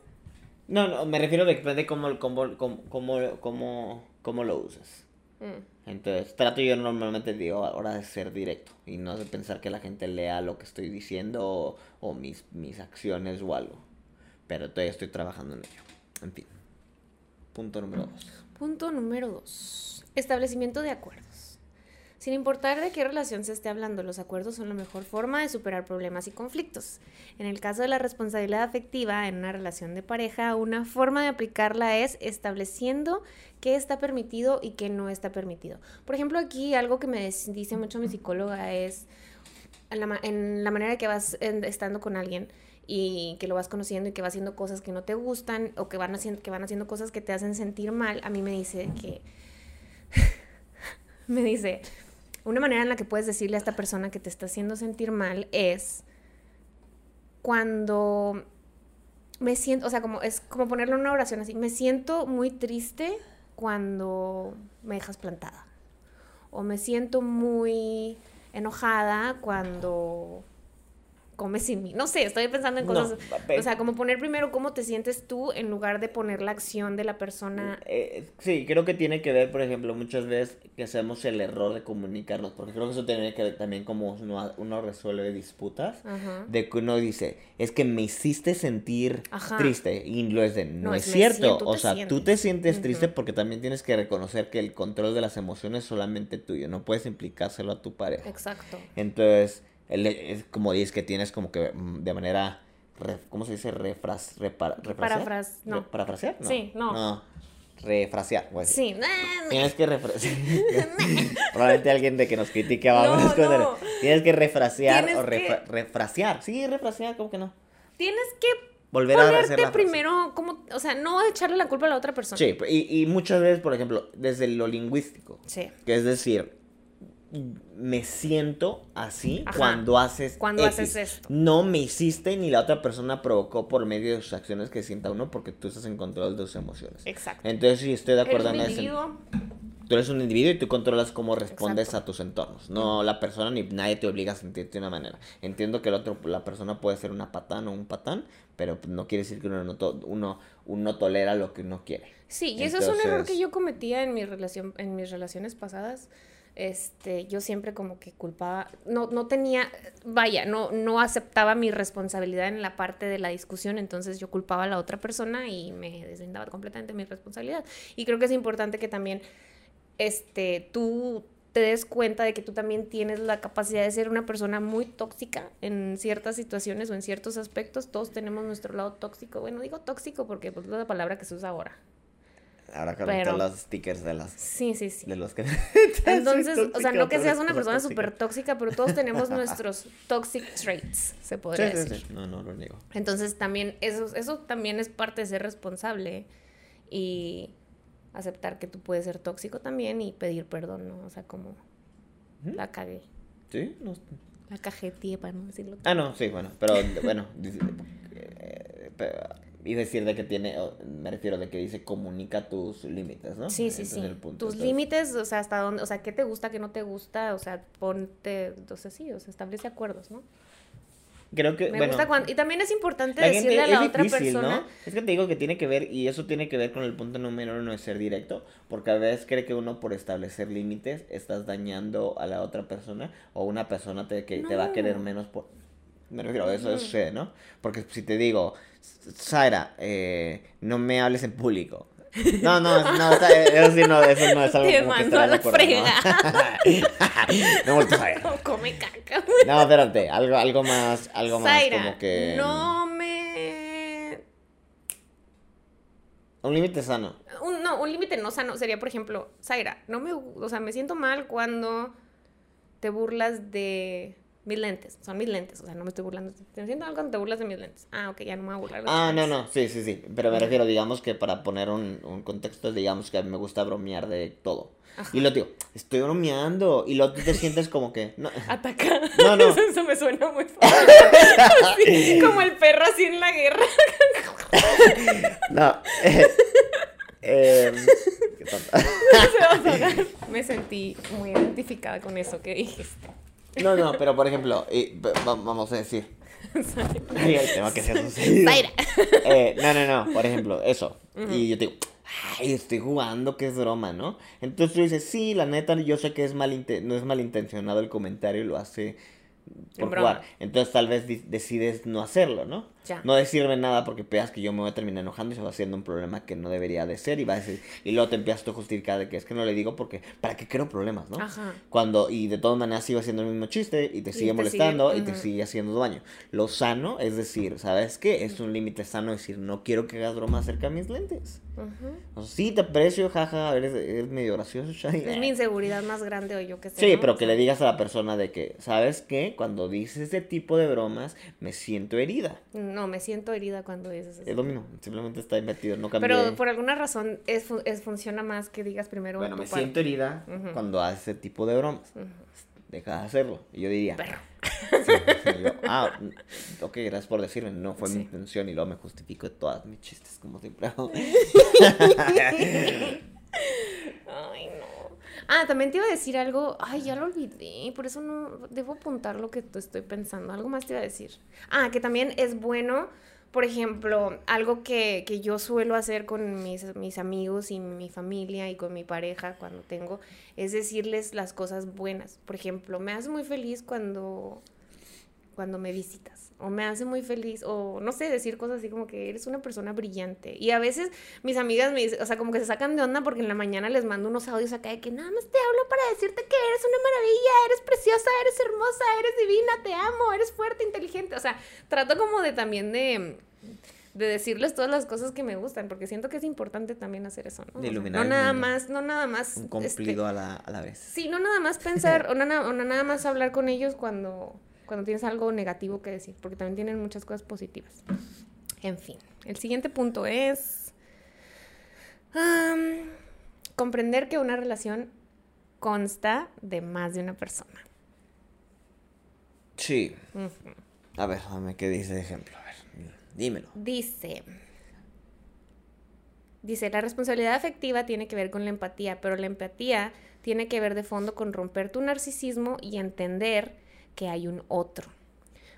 No, no, me refiero de depende cómo, cómo, cómo, cómo, cómo lo usas. Mm. Entonces, trato yo normalmente, digo, ahora de ser directo y no de pensar que la gente lea lo que estoy diciendo o, mis, mis acciones o algo. Pero todavía estoy trabajando en ello. En fin. Punto número dos. Punto número dos. Establecimiento de acuerdos. Sin importar de qué relación se esté hablando, los acuerdos son la mejor forma de superar problemas y conflictos. En el caso de la responsabilidad afectiva en una relación de pareja, una forma de aplicarla es estableciendo qué está permitido y qué no está permitido. Por ejemplo, aquí algo que me dice mucho mi psicóloga es en la, manera que vas estando con alguien y que lo vas conociendo y que va haciendo cosas que no te gustan o que van haciendo, que van haciendo cosas que te hacen sentir mal, a mí me dice que... [LAUGHS] me dice, una manera en la que puedes decirle a esta persona que te está haciendo sentir mal es cuando me siento, o sea, como es como ponerle una oración así, me siento muy triste cuando me dejas plantada. O me siento muy enojada cuando come sin mí. No sé, estoy pensando en cosas. o sea, como poner primero cómo te sientes tú en lugar de poner la acción de la persona. Eh, sí, creo que tiene que ver, por ejemplo, muchas veces que hacemos el error de comunicarnos, porque creo que eso tiene que ver también como uno, resuelve disputas, de que uno dice, es que me hiciste sentir triste, y lo es de, no, es, cierto, o sea, tú te sientes triste porque también tienes que reconocer que el control de las emociones es solamente tuyo, no puedes implicárselo a tu pareja. Exacto. Entonces es como dices que tienes como que mm, de manera, ¿cómo se dice? Refras, repar, Parafras, no. ¿Parafrasear? Sí, no. No. refrasear. güey. Sí. [LAUGHS] Tienes que refrasear. [LAUGHS] Probablemente alguien de que nos critique en No, no. Tienes que refrasear Tienes o refra- que- refrasear. Sí, refrasear, ¿cómo que no? Tienes que Volver a ponerte primero, como, o sea, no echarle la culpa a la otra persona. Sí, y, y muchas veces, por ejemplo, desde lo lingüístico. Sí. Que es decir, me siento así Ajá. cuando haces Cuando X. haces esto. No me hiciste ni la otra persona provocó por medio de sus acciones que sienta uno porque tú estás en control de tus emociones. Exacto. Entonces sí estoy de acuerdo Eres en individuo. Tú eres un individuo y tú controlas cómo respondes Exacto. a tus entornos. No la persona ni nadie te obliga a sentirte de una manera. Entiendo que el otro, la persona puede ser una patán o un patán, pero no quiere decir que uno no, to- uno, uno tolera lo que uno quiere. Sí, y eso es un error que yo cometía en mi relación, en mis relaciones pasadas. Este, yo siempre como que culpaba, no, no tenía, vaya, no, no aceptaba mi responsabilidad en la parte de la discusión, entonces yo culpaba a la otra persona y me deslindaba completamente mi responsabilidad. Y creo que es importante que también, este, tú te des cuenta de que tú también tienes la capacidad de ser una persona muy tóxica en ciertas situaciones o en ciertos aspectos. Todos tenemos nuestro lado tóxico. Bueno, digo tóxico porque pues, es la palabra que se usa ahora. Ahora con Pero- los stickers de, las, Sí, sí, sí. de los que... [LAUGHS] Entonces, o sea, no que seas una persona súper tóxica, pero todos tenemos nuestros toxic traits, se podría Sí, decir. sí. No, no lo niego. Entonces, también, eso, eso también es parte de ser responsable y aceptar que tú puedes ser tóxico también y pedir perdón, ¿no? O sea, como la cagué, Sí, no. la cajeteé, para no decirlo. Ah, no, sí, bueno, pero bueno, eh, pero- y decir de que tiene, me refiero de que dice comunica tus límites, ¿no? Sí, sí, sí. punto. Tus Entonces, límites, o sea, hasta dónde, o sea, qué te gusta, qué no te gusta, o sea, ponte, o sea, sí, o sea, establece acuerdos, ¿no? Creo que, Me bueno, gusta cuando, y también es importante la decirle a la es otra difícil, persona. ¿no? Es que te digo que tiene que ver, y eso tiene que ver con el punto número uno de ser directo, porque a veces cree que uno por establecer límites estás dañando a la otra persona, o una persona te, que te va a querer No. menos por... Me refiero a eso, eso sucede, ¿no? Porque si te digo, Zaira, eh, no me hables en público. No, no, no, eso sí no, eso no es algo Te como que mando a la acuerdo, ¿no? [LAUGHS] no. No, come caca. No, espérate, algo, algo más, algo más como que... no me... Un límite sano. Un, no, un límite no sano sería, por ejemplo, Zaira, no me... O sea, me siento mal cuando te burlas de mis lentes. Son mis lentes, o sea, no me estoy burlando. Me siento mal cuando te burlas de mis lentes. Ah, ok, ya no me voy a burlar de Ah, no, no, sí, sí, sí. Pero me refiero, digamos que para poner un, un contexto, digamos que me gusta bromear de todo. Ajá. Y lo digo, estoy bromeando. Y luego tú te sientes como que. No, Atacar. No, no. [LAUGHS] Eso, eso me suena muy. [LAUGHS] Así, como el perro así en la guerra. [LAUGHS] no. eh, em, qué tonta. Se va a ahogar. Me sentí muy identificada con eso que dijiste. No, no, pero por ejemplo, y, va- vamos a decir. Ay, el tema que se ha sucedido. Zaira. Eh, no, no, no, por ejemplo, eso. Y yo te digo, ay, estoy jugando, que es broma, ¿no? Entonces tú dices, sí, la neta, yo sé que es malinte- no es malintencionado el comentario y lo hace por jugar. Entonces tal vez decides no hacerlo, ¿no? Ya. No decirme nada porque veas que yo me voy a terminar enojando y se va haciendo un problema que no debería de ser y va a decir, y luego te empiezas tú a justificar de que es que no le digo porque, ¿para qué creo problemas, no? Ajá. Cuando, y de todas maneras sigue haciendo el mismo chiste y te Y sigue te molestando sigue- y te sigue haciendo daño. Lo sano es decir, ¿sabes qué? Es un límite sano decir, no quiero que hagas broma acerca de mis lentes. O sea, sí, te aprecio, jaja, eres, eres medio gracioso, Shai. Es mi inseguridad más grande o yo que sé. Sí, ¿no? pero que le digas a la persona de que, ¿sabes qué? Cuando dices ese tipo de bromas, me siento herida. No, me siento herida cuando dices eso. Es lo mismo, simplemente está invertido, no cambié. Pero por alguna razón es, es- funciona más que digas primero Bueno, me siento herida cuando haces ese tipo de bromas. Ujú. Deja de hacerlo. Y yo diría, Perro. [LAUGHS] Sí, yo, ah, mm, ok, gracias por decirme, no fue Sí. mi intención y luego me justifico de todas mis chistes como siempre hago. [LAUGHS] [LAUGHS] Ay, no. Ah, también te iba a decir algo. Ay, ya lo olvidé. Por eso no debo apuntar lo que estoy pensando. Algo más te iba a decir. Ah, que también es bueno, por ejemplo, algo que, que yo suelo hacer con mis, mis amigos y mi familia y con mi pareja cuando tengo, es decirles las cosas buenas. Por ejemplo, me hace muy feliz cuando cuando me visitas. O me hace muy feliz, o no sé, decir cosas así como que eres una persona brillante. Y a veces mis amigas me dicen, o sea, como que se sacan de onda porque en la mañana les mando unos audios acá de que nada más te hablo para decirte que eres una maravilla, eres preciosa, eres hermosa, eres divina, te amo, eres fuerte, inteligente. O sea, trato como de también de, de decirles todas las cosas que me gustan, porque siento que es importante también hacer eso, ¿no? De O sea, iluminar no nada mundo. más, no nada más. Un este, cumplido a, la, a la vez. Sí, no nada más pensar, [LAUGHS] o, no, o no nada más hablar con ellos cuando, cuando tienes algo negativo que decir, porque también tienen muchas cosas positivas. En fin, el siguiente punto es comprender que una relación consta de más de una persona. Sí. A ver, dame qué dice de ejemplo. A ver, dímelo. Dice, dice, la responsabilidad afectiva tiene que ver con la empatía, pero la empatía tiene que ver de fondo con romper tu narcisismo y entender que hay un otro.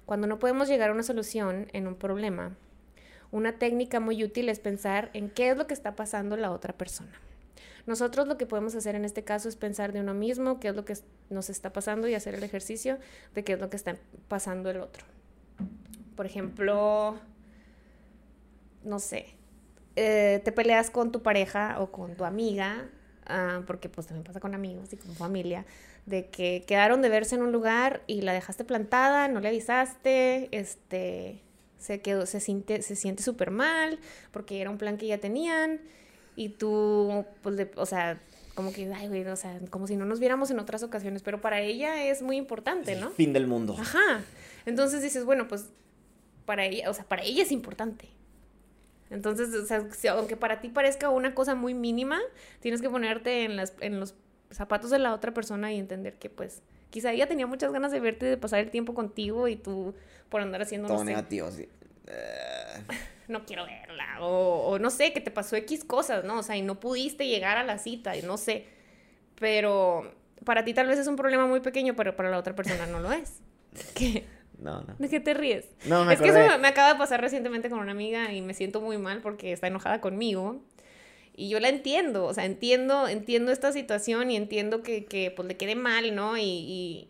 Cuando no podemos llegar a una solución en un problema, una técnica muy útil es pensar en qué es lo que está pasando la otra persona. Nosotros lo que podemos hacer en este caso es pensar de uno mismo qué es lo que nos está pasando y hacer el ejercicio de qué es lo que está pasando el otro. Por ejemplo, no sé, eh, te peleas con tu pareja o con tu amiga, ah, porque pues también pasa con amigos y con familia, de que quedaron de verse en un lugar y la dejaste plantada, no le avisaste, este, se quedó, se siente, se siente súper mal, porque era un plan que ya tenían, y tú, pues, de- o sea, como que, ay, güey, o sea, como si no nos viéramos en otras ocasiones, pero para ella es muy importante, ¿no? Fin del mundo. Ajá. Entonces dices, bueno, pues para ella, o sea, para ella es importante. Entonces, o sea, aunque para ti parezca una cosa muy mínima, tienes que ponerte en, las, en los zapatos de la otra persona y entender que, pues, quizá ella tenía muchas ganas de verte, de pasar el tiempo contigo y tú por andar haciendo, Todo no sé, negativo, sí. Eh, [LAUGHS] no quiero verla, o, o no sé, que te pasó X cosas, ¿no? O sea, y no pudiste llegar a la cita, y no sé. Pero para ti tal vez es un problema muy pequeño, pero para la otra persona no lo es. [LAUGHS] ¿Qué? no, no. ¿De qué te ríes? No, me es que eso me acaba de pasar recientemente con una amiga y me siento muy mal porque está enojada conmigo. Y yo la entiendo, o sea, entiendo, entiendo esta situación y entiendo que, que pues le quede mal, ¿no? Y, y,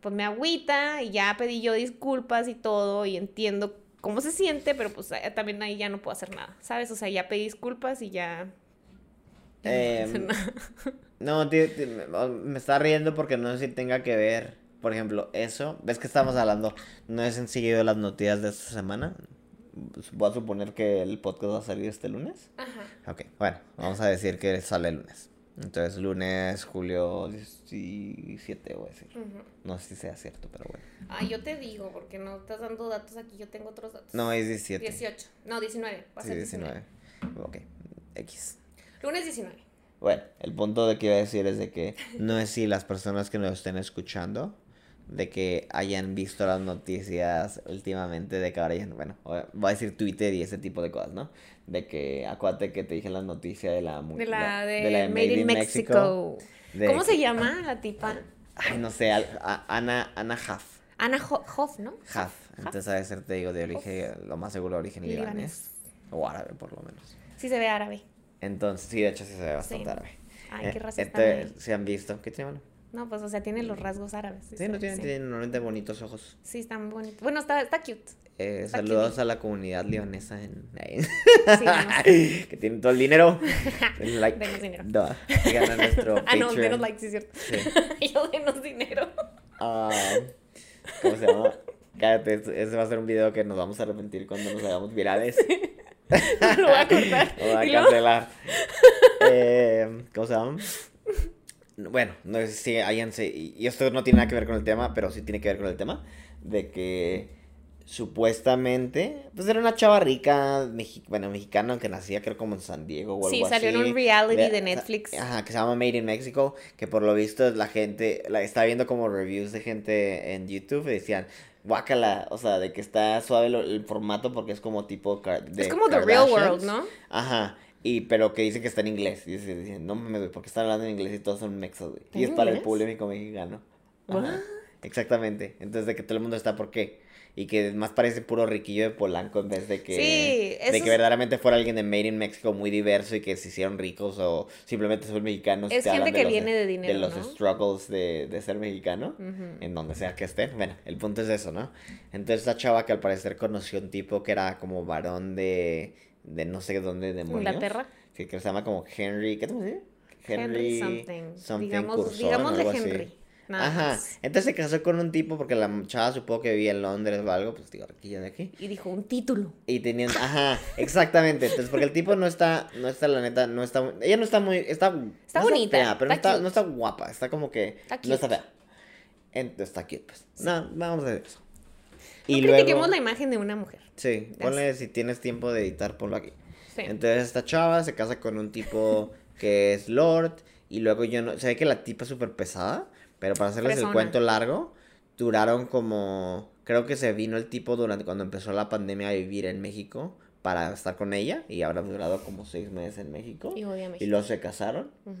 pues me agüita y ya pedí yo disculpas y todo y entiendo cómo se siente, pero pues también ahí ya no puedo hacer nada, ¿sabes? O sea, ya pedí disculpas y ya... ya no Em, nada. [LAUGHS] No, tío, tío, me, oh, me está riendo porque no sé si tenga que ver, por ejemplo, eso. ¿Ves que estamos hablando? No es en seguido las noticias de esta semana. Voy a suponer que el podcast va a salir este lunes. Ajá. Ok, bueno, vamos a decir que sale el lunes. Entonces, lunes, julio 17, voy a decir. No sé si sea cierto, pero bueno. Ah, yo te digo, porque no estás dando datos aquí, yo tengo otros datos. No, es 17. 18. No, 19. Va a Sí, ser 19. 19. Ok, X. Lunes 19. Bueno, el punto de que iba a decir es de que no es si las personas que nos estén escuchando, de que hayan visto las noticias últimamente de que ahora ya, bueno, voy a decir Twitter y ese tipo de cosas, ¿no? De que, acuérdate que te dije la noticia de la... De la de, de la Made in Mexico. de ¿Cómo se llama la tipa? Ay, no sé, a- Ana, Ana Huff. Ana Ho- Hoff, ¿no? Huff. Entonces, a ser, te digo, de origen, lo más seguro, origen Libanés. libanés. O árabe, por lo menos. Sí se ve árabe. Entonces, sí, de hecho, sí se ve bastante Sí. árabe. Ay, qué Eh, racista. este. ¿Se han visto? ¿Qué tiene malo? No, pues, o sea, tiene los rasgos árabes. Sí, se no ve, tienen, sí. tienen normalmente bonitos ojos. Sí, está muy bonito. Bueno, está, está cute. Eh, Está saludos cute. a la comunidad leonesa en... Sí, [LAUGHS] no [LAUGHS] que tienen todo el dinero. [LAUGHS] Like. Denos dinero. Sigan a nuestro Ah, no, denos like, sí es cierto. Sí. Yo denos dinero. Ah, ¿Cómo se llama? Cállate, este- ese va a ser un video que nos vamos a arrepentir cuando nos hagamos virales. Lo voy a cortar. Lo voy a cancelar. Eh, ¿Cómo se llama? Bueno, no sé si hayan... se- Y esto no tiene nada que ver con el tema, pero sí tiene que ver con el tema. De que supuestamente... Pues era una chava rica, mexi- bueno, mexicana, aunque nacía creo como en San Diego o algo Sí, salió en así. un reality De- de Netflix. Ajá, que se llama Made in Mexico, que por lo visto la gente, la, estaba viendo como reviews de gente en YouTube y decían, guácala, o sea, de que está suave lo- el formato porque es como tipo de Es como The Real. World, ¿no? Ajá, y pero que dicen que está en inglés, y dice- dicen, no mames, güey, porque están hablando en inglés y todos son mexos, güey. Y ¿En es para el público mexicano. Ajá, exactamente, entonces de que todo el mundo está, ¿por qué? Y que más parece puro riquillo de Polanco en vez de que, Sí, eso de que verdaderamente fuera alguien de Made in Mexico muy diverso y que se hicieron ricos o simplemente son mexicanos. Es te gente que los- viene de dinero, De los ¿no? struggles de, de ser mexicano, en donde sea que estén. Bueno, el punto es eso, ¿no? Entonces esta chava que al parecer conoció un tipo que era como varón de, de no sé dónde demonios. Inglaterra. Sí, que se llama como Henry, ¿qué te dice? Henry something. Digamos- Curzon, digámosle algo así. Henry. Nada Ajá. más. Entonces se casó con un tipo porque la chava supongo que vivía en Londres o algo, pues digo, aquí de aquí. Y dijo un título. Y tenían, ajá, exactamente. Entonces, porque el tipo no está, no está, la neta, no está, ella no está muy, está, Está no bonita, fea, pero no está está, cute. no está guapa, está como que, Está no está fea. Entonces, está cute, pues. No, vamos a ver eso. No Y critiquemos luego, la imagen de una mujer. sí, ponle, si tienes tiempo de editar, ponlo aquí. Sí. Entonces, esta chava se casa con un tipo [LAUGHS] que es Lord, y luego yo no, se ve que la tipa es súper pesada, pero para hacerles el cuento largo, duraron como, creo que se vino el tipo durante cuando empezó la pandemia a vivir en México para estar con ella, y habrá durado como seis meses en México, Y a y México. luego se casaron, Ujú.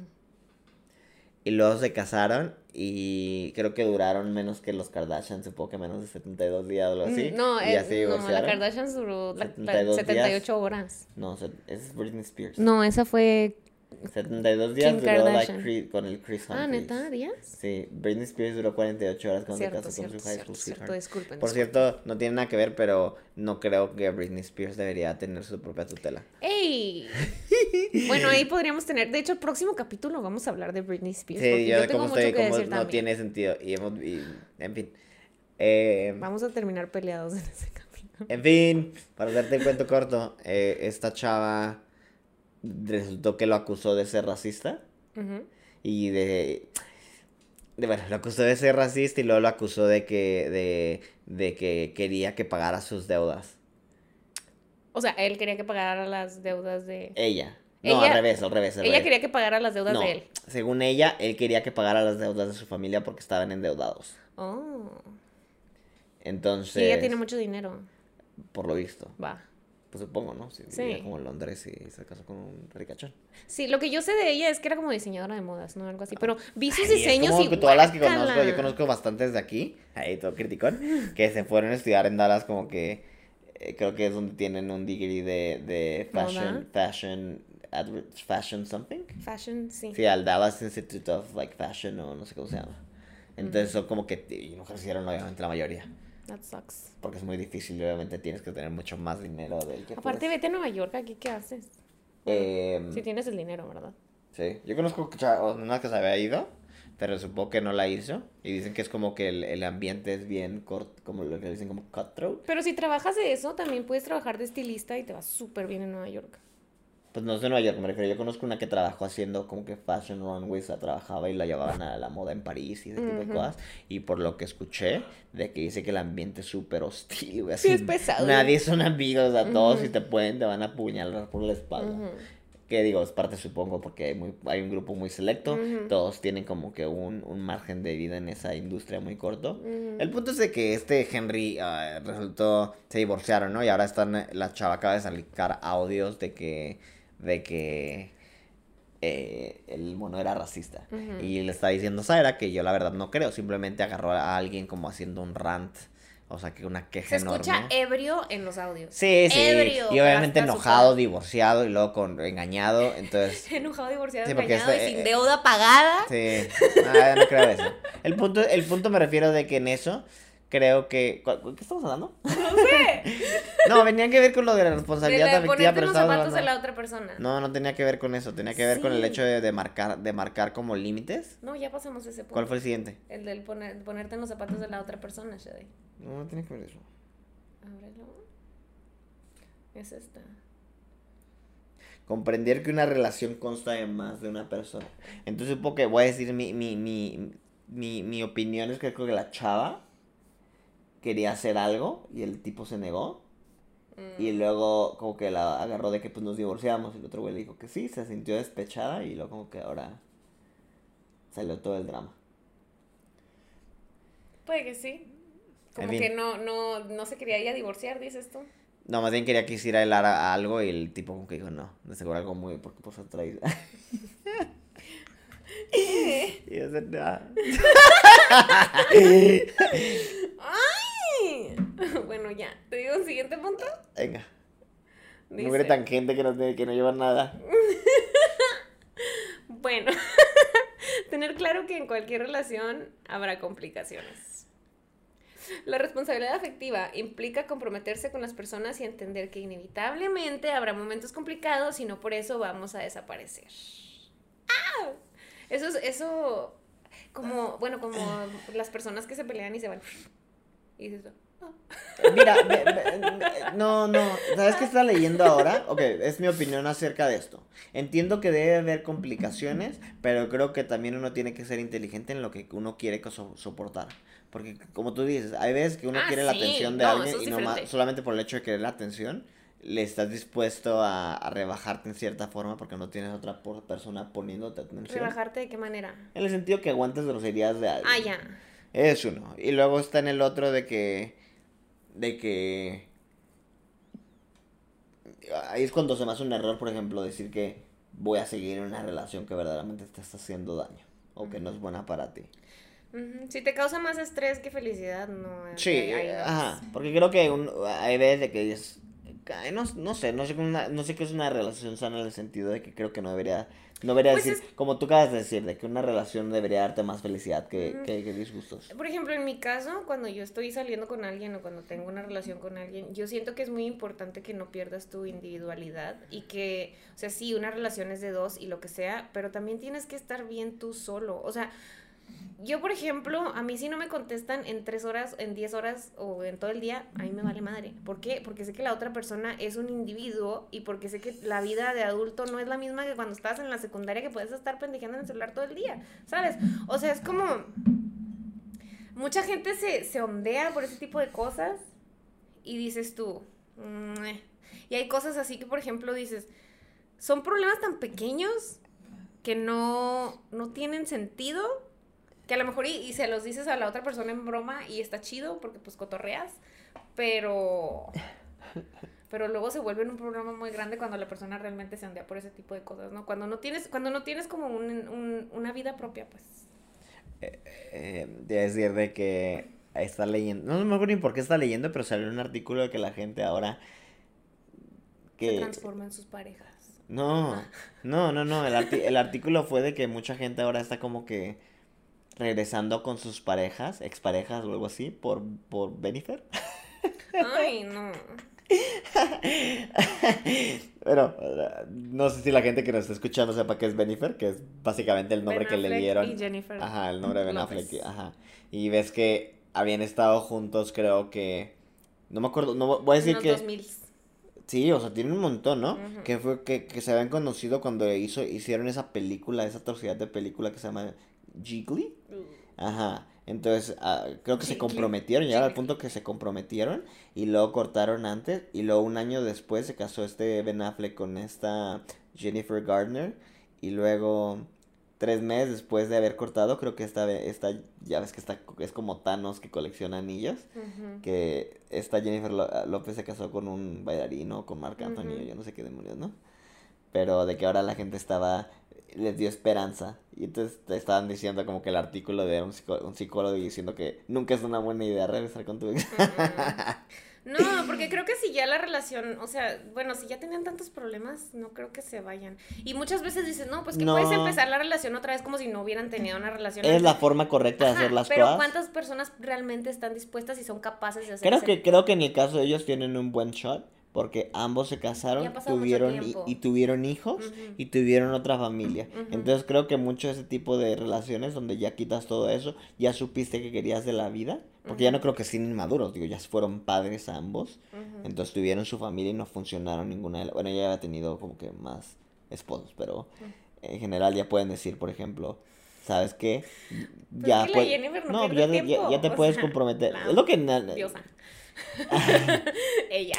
Y luego se casaron, y creo que duraron menos que los Kardashian, supongo que menos de 72 días o algo así, No, y eh, ya se no, la divorciaron. Kardashian duró la- la 72 días. 78 horas. No, esa es Britney Spears. No, esa fue. 72 días Kim duró. Chris- con el Chris Ah, Humphries. neta, días. Sí, Britney Spears duró 48 horas cuando Cierto, se casó cierto, con su high cierto, school cierto, sweetheart. disculpen. Por disculpen. cierto, no tiene nada que ver, pero no creo que Britney Spears debería tener su propia tutela. ¡Ey! [LAUGHS] bueno, ahí podríamos tener. De hecho, el próximo capítulo vamos a hablar de Britney Spears. Sí, yo yo de tengo cómo mucho estoy, que cómo decir no también. tiene sentido. Y hemos, y- en fin. Eh, Vamos a terminar peleados en ese capítulo. en fin, para hacerte el cuento corto, eh, esta chava resultó que lo acusó de ser racista. Y de, de- bueno, lo acusó de ser racista y luego lo acusó de que de, de que quería que pagara sus deudas. O sea, él quería que pagara las deudas de. Ella. No, Ella- al revés, al revés. al Ella revés. quería que pagara las deudas No, de él. según ella, él quería que pagara las deudas de su familia porque estaban endeudados. Oh. Entonces, Y ella tiene mucho dinero. por lo visto, Va. Pues supongo, ¿no? Si Sí. vivía como en Londres y se casó con un ricachón. Sí, lo que yo sé de ella es que era como diseñadora de modas, ¿no? Algo así. Pero vi sus Ay, es diseños como y. que todas las que conozco, yo conozco bastantes de aquí, ahí todo criticón, que se fueron a estudiar en Dallas como que eh, creo que es donde tienen un degree de, de fashion, ¿Moda? fashion, fashion something. Fashion, sí. Sí, al Dallas Institute of like Fashion o no sé cómo se llama. Entonces son como que, y no ejercieron obviamente la mayoría, That sucks. porque es muy difícil y obviamente tienes que tener mucho más dinero del que Aparte, puedes. vete a Nueva York, aquí, ¿qué haces? Em, Si tienes el dinero, ¿verdad? Sí, yo conozco una que se había ido, pero supongo que no la hizo. Y dicen que es como que el, el ambiente es bien corto, como lo que dicen como cutthroat. Pero si trabajas de eso, también puedes trabajar de estilista y te va súper bien en Nueva York. Pues no es de Nueva York, me refiero. Yo conozco una que trabajó haciendo como que fashion runways, la trabajaba y la llevaban a la moda en París y ese tipo de Ujú. cosas. Y por lo que escuché, de que dice que el ambiente es súper hostil, güey. Sí, es pesado. Nadie son amigos, a todos Ujú. si te pueden, te van a apuñalar por la espalda. Ujú. Que digo, es parte supongo porque hay, muy, hay un grupo muy selecto, todos tienen como que un, un margen de vida en esa industria muy corto. El punto es de que este Henry ah, resultó, se divorciaron, ¿no? Y ahora están, la chava acaba de sacar audios de que, de que eh, el mono era racista. Y le está diciendo Zaira que yo la verdad no creo, simplemente agarró a alguien como haciendo un rant, o sea, que una queja Se enorme. escucha ebrio en los audios. Sí, sí. ebrio, y obviamente enojado, divorciado y luego con engañado, [LAUGHS] entonces... Enojado, divorciado, Sí, engañado este- y sin eh, deuda pagada. Sí, ah, no creo eso. El punto, el punto me refiero de que en eso creo que... ¿cu- cu- ¿Qué estamos hablando? No sé. [LAUGHS] No, venía que ver con lo de la De responsabilidad la- afectiva, ponerte pero los estaba zapatos de la otra persona. No, no tenía que ver con eso, tenía que ver con el hecho de, de marcar, de marcar como límites. No, ya pasamos ese punto. ¿Cuál fue el siguiente? El del poner, ponerte en los zapatos de la otra persona, Shade. No, no tiene que ver eso. Ábrelo. Es esta. Comprender que una relación consta de más de una persona. Entonces supongo que voy a decir mi, mi, mi, mi, mi opinión es que creo que la chava quería hacer algo y el tipo se negó. Mm. Y luego como que la agarró de que pues nos divorciamos y el otro güey le dijo que sí, se sintió despechada y luego como que ahora salió todo el drama. Puede que sí. Como En fin. que no, no, no se quería ella divorciar, dices tú. No, más bien quería que hiciera él a- algo y el tipo como que dijo no, de seguro algo muy porque pues otra vez. [LAUGHS] [LAUGHS] y yo "No". [LAUGHS] [LAUGHS] Bueno, ya. ¿Te digo un siguiente punto? Venga, Dice, no tan gente que no, que no lleva nada. [LAUGHS] Bueno, [LAUGHS] tener claro que en cualquier relación habrá complicaciones. La responsabilidad afectiva implica comprometerse con las personas y entender que inevitablemente habrá momentos complicados y no por eso vamos a desaparecer. ¡Ah! Eso es, eso Como, bueno, como las personas que se pelean y se van. Y dices, Mira, ve- no, no, ¿sabes qué está leyendo ahora? Ok, es mi opinión acerca de esto. Entiendo que debe haber complicaciones, pero creo que también uno tiene que ser inteligente en lo que uno quiere so- soportar. Porque como tú dices, hay veces que uno Ah, quiere la atención de no, alguien es y no diferente. solamente por el hecho de querer la atención, le estás dispuesto a, a rebajarte en cierta forma porque no tienes otra por- persona poniéndote atención. ¿Rebajarte de qué manera? En el sentido que aguantes groserías de alguien. Ah, ya. Es uno. Y luego está en el otro de que. De que. Ahí es cuando se me hace un error, por ejemplo, decir que voy a seguir en una relación que verdaderamente te está haciendo daño. O que no es buena para ti. Si te causa más estrés que felicidad, no. Sí, ahí- ahí eh, no ajá. Porque creo que un- hay veces de que dices. No, no sé, no sé, una- no sé qué es una relación sana en el sentido de que creo que no debería. No debería Pues decir, como tú acabas de decir, de que una relación debería darte más felicidad que, que disgustos. Por ejemplo, en mi caso, cuando yo estoy saliendo con alguien o cuando tengo una relación con alguien, yo siento que es muy importante que no pierdas tu individualidad y que, o sea, sí, una relación es de dos y lo que sea, pero también tienes que estar bien tú solo. O sea, yo, por ejemplo, a mí si no me contestan en tres horas, en diez horas o en todo el día, a mí me vale madre. ¿Por qué? Porque sé que la otra persona es un individuo y porque sé que la vida de adulto no es la misma que cuando estás en la secundaria que puedes estar pendejeando en el celular todo el día, ¿sabes? O sea, es como... Mucha gente se, se ondea por ese tipo de cosas y dices tú... Y hay cosas así que, por ejemplo, dices, son problemas tan pequeños que no, no tienen sentido, que a lo mejor y, y se los dices a la otra persona en broma y está chido porque pues cotorreas, pero... Pero luego se vuelven un problema muy grande cuando la persona realmente se ondea por ese tipo de cosas, ¿no? Cuando no tienes, cuando no tienes como un- un- una vida propia, pues... eh, de decir de que está leyendo, no me acuerdo ni por qué está leyendo, pero salió un artículo de que la gente ahora Se que transforma en sus parejas. no, no, no, no, el, el artículo fue de que mucha gente ahora está como que regresando con sus parejas, exparejas o algo así, por, por Benifer. Ay, [LAUGHS] no. Eh, no sé si la gente que nos está escuchando sepa qué es Benifer, que es básicamente el nombre Ben que le dieron. Y Jennifer. Ajá, el nombre de Ben López. Affleck, ajá. Y ves que habían estado juntos, creo que no me acuerdo, no voy a decir Unos que 2000. sí, o sea, tienen un montón, ¿no? Que fue que, que se habían conocido cuando hizo hicieron esa película, esa atrocidad de película que se llama Jiggly. Ajá. Entonces, ah, creo que se comprometieron, llegaron al punto que se comprometieron y luego cortaron antes y luego un año después se casó este Ben Affleck con esta Jennifer Gardner y luego tres meses después de haber cortado, creo que esta, esta ya ves que está, es como Thanos que colecciona anillos, que esta Jennifer López se casó con un bailarino, con Marc Anthony, Ujú. yo no sé qué demonios, ¿no? Pero de que ahora la gente estaba, les dio esperanza. Y entonces te estaban diciendo como que el artículo de un, psicó- un psicólogo diciendo que nunca es una buena idea regresar con tu ex. [LAUGHS] No, porque creo que si ya la relación, o sea, bueno, si ya tenían tantos problemas, no creo que se vayan. Y muchas veces dices, no, pues que No. puedes empezar la relación otra vez como si no hubieran tenido una relación. es la forma correcta de hacer las pero cosas. ¿cuántas personas realmente están dispuestas y son capaces de hacer Creo que, creo que en el caso de ellos tienen un buen shot. Porque ambos se casaron, tuvieron y, tuvieron hijos y tuvieron otra familia. Entonces creo que mucho ese tipo de relaciones donde ya quitas todo eso, ya supiste que querías de la vida, porque ya no creo que sean inmaduros, digo, ya fueron padres ambos, entonces tuvieron su familia y no funcionaron ninguna de las... Bueno, ella había tenido como que más esposos, pero en general ya pueden decir, por ejemplo, ¿sabes qué? Pues Ya, es que la pue- Jennifer no ya, te- ya- ya te o puedes sea, comprometer. Es lo que... Diosa. [LAUGHS] [LAUGHS] Ella.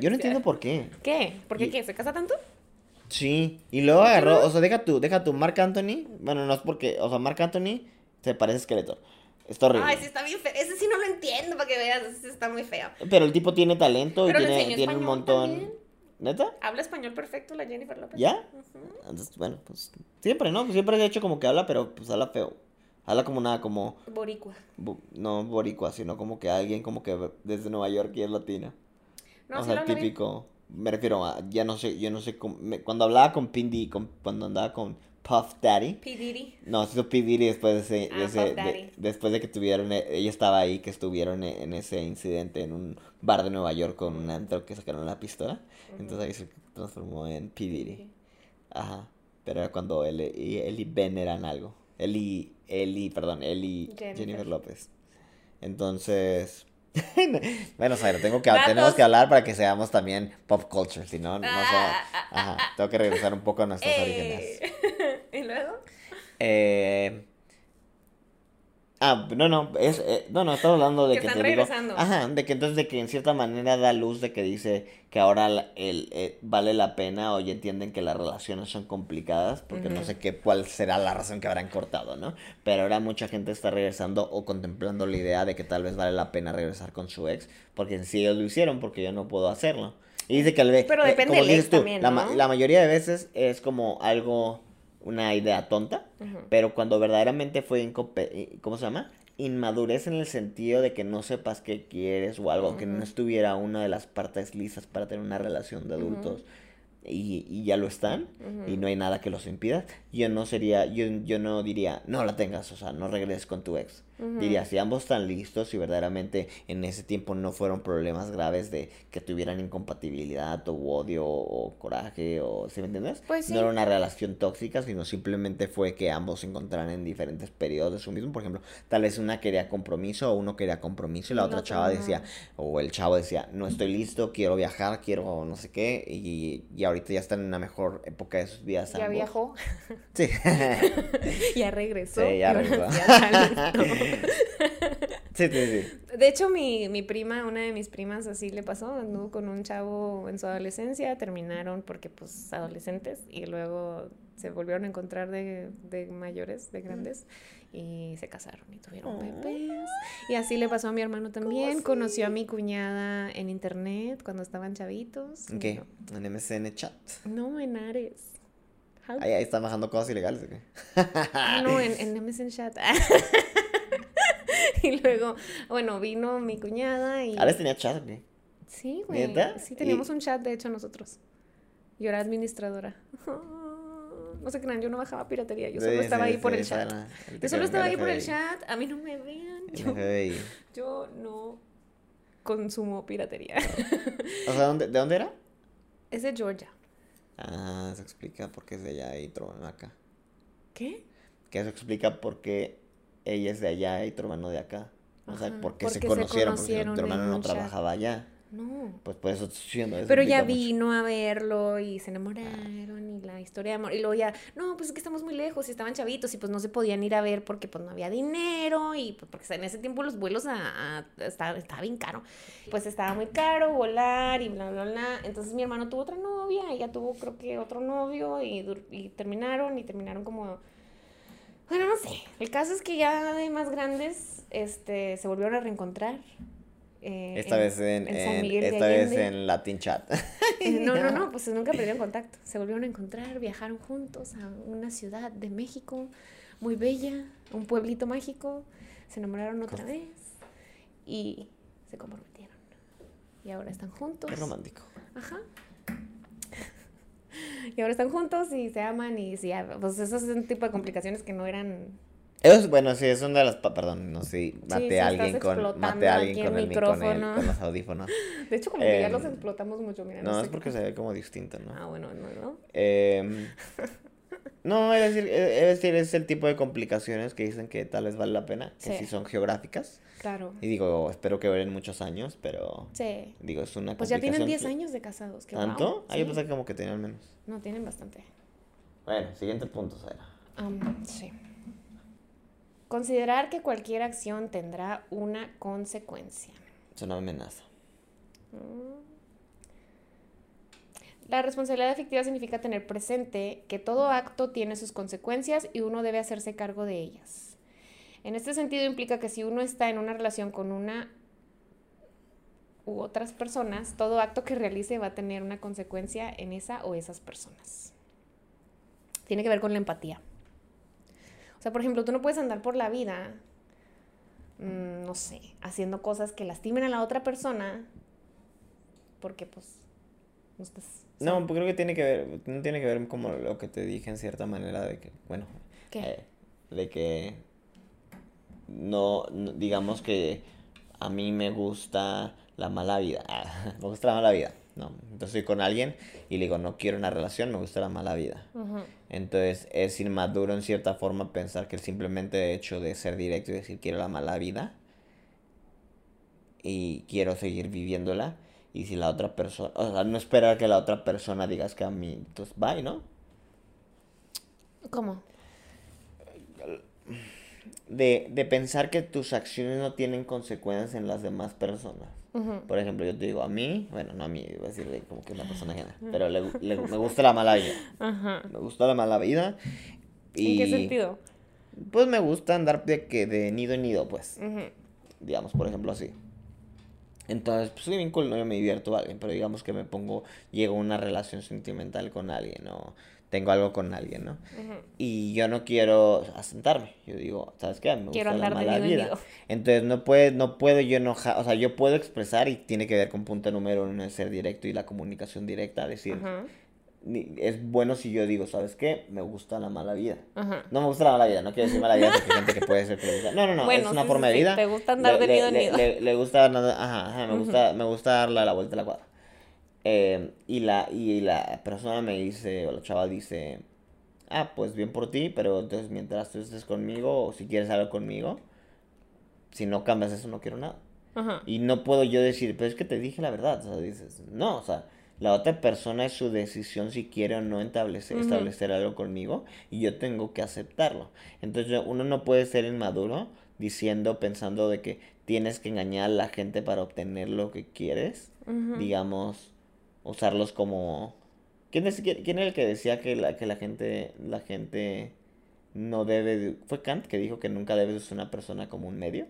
Yo no entiendo por qué. ¿Qué? ¿Por qué Y- qué? ¿Se casa tanto? Sí, y luego agarró, o sea, deja tú, deja tú, Marc Anthony, bueno, no es porque, o sea, Marc Anthony se parece a Skeletor, está horrible. Ay, sí está bien feo. Ese sí no lo entiendo para que veas, ese está muy feo. Pero el tipo tiene talento Pero y tiene, tiene un montón. también. ¿Neta? Habla español perfecto la Jennifer López. ¿Ya? Ujú. Entonces, bueno, pues siempre, ¿no? Siempre se ha hecho como que habla, pero pues habla feo. Habla como nada, como, Boricua. no boricua, sino como que alguien como que desde Nueva York y es latina. No, o sí sea, lo bien. típico, me refiero a, ya no sé, yo no sé, cómo- me- cuando hablaba con Pindy, con, cuando andaba con Puff Daddy, P. Diddy. No, se hizo P. Diddy después de ese, de Ah, ese- de- después de que tuvieron, eh, ella estaba ahí, que estuvieron e- en ese incidente en un bar de Nueva York con un antro que sacaron la pistola, entonces ahí se transformó en P. Diddy, ajá, pero era cuando él, y él y Ben eran algo, Eli, Eli, perdón, Eli Jennifer. Jennifer, López. Entonces, [LAUGHS] bueno, Zaira, tengo que, Datos. tenemos que hablar para que seamos también pop culture, si no, no Ah, somos- ajá, tengo que regresar un poco a nuestros orígenes. Eh, [LAUGHS] ¿Y luego? Eh, ah, no, no, es, eh, no, no, estaba hablando de Que que, están te digo, regresando. ajá, de que entonces de que en cierta manera da luz de que dice que ahora el, eh, vale la pena o ya entienden que las relaciones son complicadas, porque no sé qué, cuál será la razón que habrán cortado, ¿no? Pero ahora mucha gente está regresando o contemplando la idea de que tal vez vale la pena regresar con su ex, porque en sí ellos lo hicieron, porque yo no puedo hacerlo. Y dice que al ve- Pero eh, depende como del ex dices tú, también, la, ¿no? la mayoría de veces es como algo, una idea tonta, pero cuando verdaderamente fue, eh, ¿cómo se llama? Inmadurez en el sentido de que no sepas qué quieres o algo, que no estuviera una de las partes listas para tener una relación de adultos y, y ya lo están y no hay nada que los impida, yo no sería, yo, yo no diría, no la tengas, o sea, no regreses con tu ex. Diría, si ambos están listos y verdaderamente en ese tiempo no fueron problemas graves de que tuvieran incompatibilidad o odio o coraje o, ¿sí me entiendes? Pues sí. No era una relación tóxica, sino simplemente fue que ambos se encontraran en diferentes periodos de su mismo. Por ejemplo, tal vez una quería compromiso o uno quería compromiso y la otra chava decía, o el chavo decía, no estoy listo, quiero viajar, quiero no sé qué, y, y ahorita ya están en una mejor época de sus vidas. Ya ambos. viajó, Sí. [LAUGHS] ya regresó. Sí, ya regresó. ya. Sí, sí, sí. De hecho, mi, mi prima, una de mis primas así le pasó, anduvo con un chavo en su adolescencia, terminaron porque pues adolescentes y luego se volvieron a encontrar de, de mayores, de grandes y se casaron y tuvieron Oh. bebés. Y así le pasó a mi hermano también, conoció a mi cuñada en internet cuando estaban chavitos. ¿En qué? En MSN chat. No, en Ares. Ahí, ahí están bajando cosas ilegales. ¿o qué? No, en, [LAUGHS] en MSN Chat. [LAUGHS] [LAUGHS] y luego, bueno, vino mi cuñada y... Alex tenía chat, ¿o qué? Sí, güey. ¿Neta? Sí, teníamos Y- un chat, de hecho, nosotros. Yo era administradora. [LAUGHS] No sé crean, yo no bajaba piratería, yo solo Sí, estaba sí, ahí por el chat. Yo solo estaba ahí por el chat, a mí no me vean. Yo, [LAUGHS] yo no consumo piratería. O sea, ¿dónde- ¿de dónde era? Es de Georgia. Ah, eso explica por qué es de allá y hermano acá. ¿Qué? Que eso explica por qué ella es de allá y tu hermano de acá. O sea, Ajá, por qué se porque se conocieron, porque tu hermano no trabajaba allá. No. Pues por eso estoy diciendo eso. Pero ya mucho. vino a verlo y se enamoraron y la historia de amor. Y luego ya, no, pues es que estamos muy lejos y estaban chavitos y pues no se podían ir a ver porque pues no había dinero y pues porque en ese tiempo los vuelos a, a- estaba, estaba bien caro. Pues estaba muy caro volar y bla, bla, bla. Entonces mi hermano tuvo otra novia, ella tuvo creo que otro novio y, y terminaron y terminaron como... Bueno, no sé. El caso es que ya de más grandes este, se volvieron a reencontrar. eh, Esta en- vez en, en San en- Miguel de esta vez en Latin Chat. Eh, [LAUGHS] [LAUGHS] No, no, no, pues nunca perdieron contacto. Se volvieron a encontrar, viajaron juntos a una ciudad de México muy bella, un pueblito mágico, se enamoraron otra vez y se comprometieron. Y ahora están juntos. Qué romántico. Ajá. Y ahora están juntos y se aman y sí, pues esos son tipo de complicaciones que no eran... Eso, bueno, sí, es una de las... Perdón, no sé, maté sí, a alguien con... Maté a alguien con el, mi- con, el- micrófono. con los audífonos. [LAUGHS] De hecho, como que ya Em, los explotamos mucho, mira. No, sé es qué porque pasa. se ve como distinto, ¿no? Ah, bueno, no, no. Em, [LAUGHS] no, es decir, es es decir, es el tipo de complicaciones que dicen que tal vez vale la pena, que Sí. sí son geográficas. Claro. Y digo, espero que duren muchos años, pero Sí. digo, es una Pues ya tienen complicación 10 que- años de casados. que ¿Tanto? wow, Ah, yo sí. que como que tenían menos. No, tienen bastante. Bueno, siguiente punto, Sara. Sí. Considerar que cualquier acción tendrá una consecuencia. Es una amenaza. La responsabilidad efectiva significa tener presente que todo acto tiene sus consecuencias y uno debe hacerse cargo de ellas. En este sentido implica que si uno está en una relación con una u otras personas, todo acto que realice va a tener una consecuencia en esa o esas personas. Tiene que ver con la empatía. O sea, por ejemplo, tú no puedes andar por la vida, mm, no sé, haciendo cosas que lastimen a la otra persona porque pues no estás... No, pues creo que tiene que ver, no tiene que ver como lo que te dije en cierta manera de que, bueno, ¿Qué? eh, de que no, no- digamos que a mí me gusta la mala vida, [LAUGHS] me gusta la mala vida. No, entonces estoy con alguien y le digo, no quiero una relación, me gusta la mala vida. Entonces es inmaduro en cierta forma pensar que el simplemente hecho de ser directo y decir quiero la mala vida y quiero seguir viviéndola. Y si la otra persona, o sea, no esperar que la otra persona digas que a mí, entonces bye, ¿no? ¿Cómo? De, de pensar que tus acciones no tienen consecuencias en las demás personas. Por ejemplo, yo te digo, a mí, bueno, no a mí, voy a decirle como que una persona ajena, pero le, me gusta la mala vida. Me gusta la mala vida. Y, ¿En qué sentido? Pues me gusta andar de, que de nido en nido, pues. Digamos, por ejemplo, así. Entonces, pues soy bien cool, ¿no? Yo me divierto a alguien, pero digamos que me pongo, llego a una relación sentimental con alguien, ¿no? tengo algo con alguien, ¿no? Y yo no quiero asentarme. Yo digo, ¿sabes qué? Me quiero gusta la mala vida. Entonces no puede, no puedo yo enojar, o sea, yo puedo expresar y tiene que ver con punto número uno de ser directo y la comunicación directa, decir, es bueno si yo digo, ¿sabes qué? Me gusta la mala vida. No me gusta la mala vida, no quiero decir mala vida porque hay gente que puede ser feliz. No, no, no, es una forma de vida. Te gusta andar de nido en nido. Le, gusta, ajá, ajá, me gusta, me gusta darle la vuelta a la cuadra. Eh, y, la, y la persona me dice, o la chava dice, ah, pues bien por ti, pero entonces mientras tú estés conmigo, o si quieres algo conmigo, si no cambias eso, no quiero nada. Y no puedo yo decir, pero es que te dije la verdad. O sea, dices, no, o sea, la otra persona es su decisión si quiere o no establecer, establecer algo conmigo y yo tengo que aceptarlo. Entonces uno no puede ser inmaduro diciendo, pensando de que tienes que engañar a la gente para obtener lo que quieres. Digamos, usarlos como... ¿Quién, es, quién, era el que decía que la, que la gente, la gente no debe... ¿Fue Kant que dijo que nunca debes usar una persona como un medio?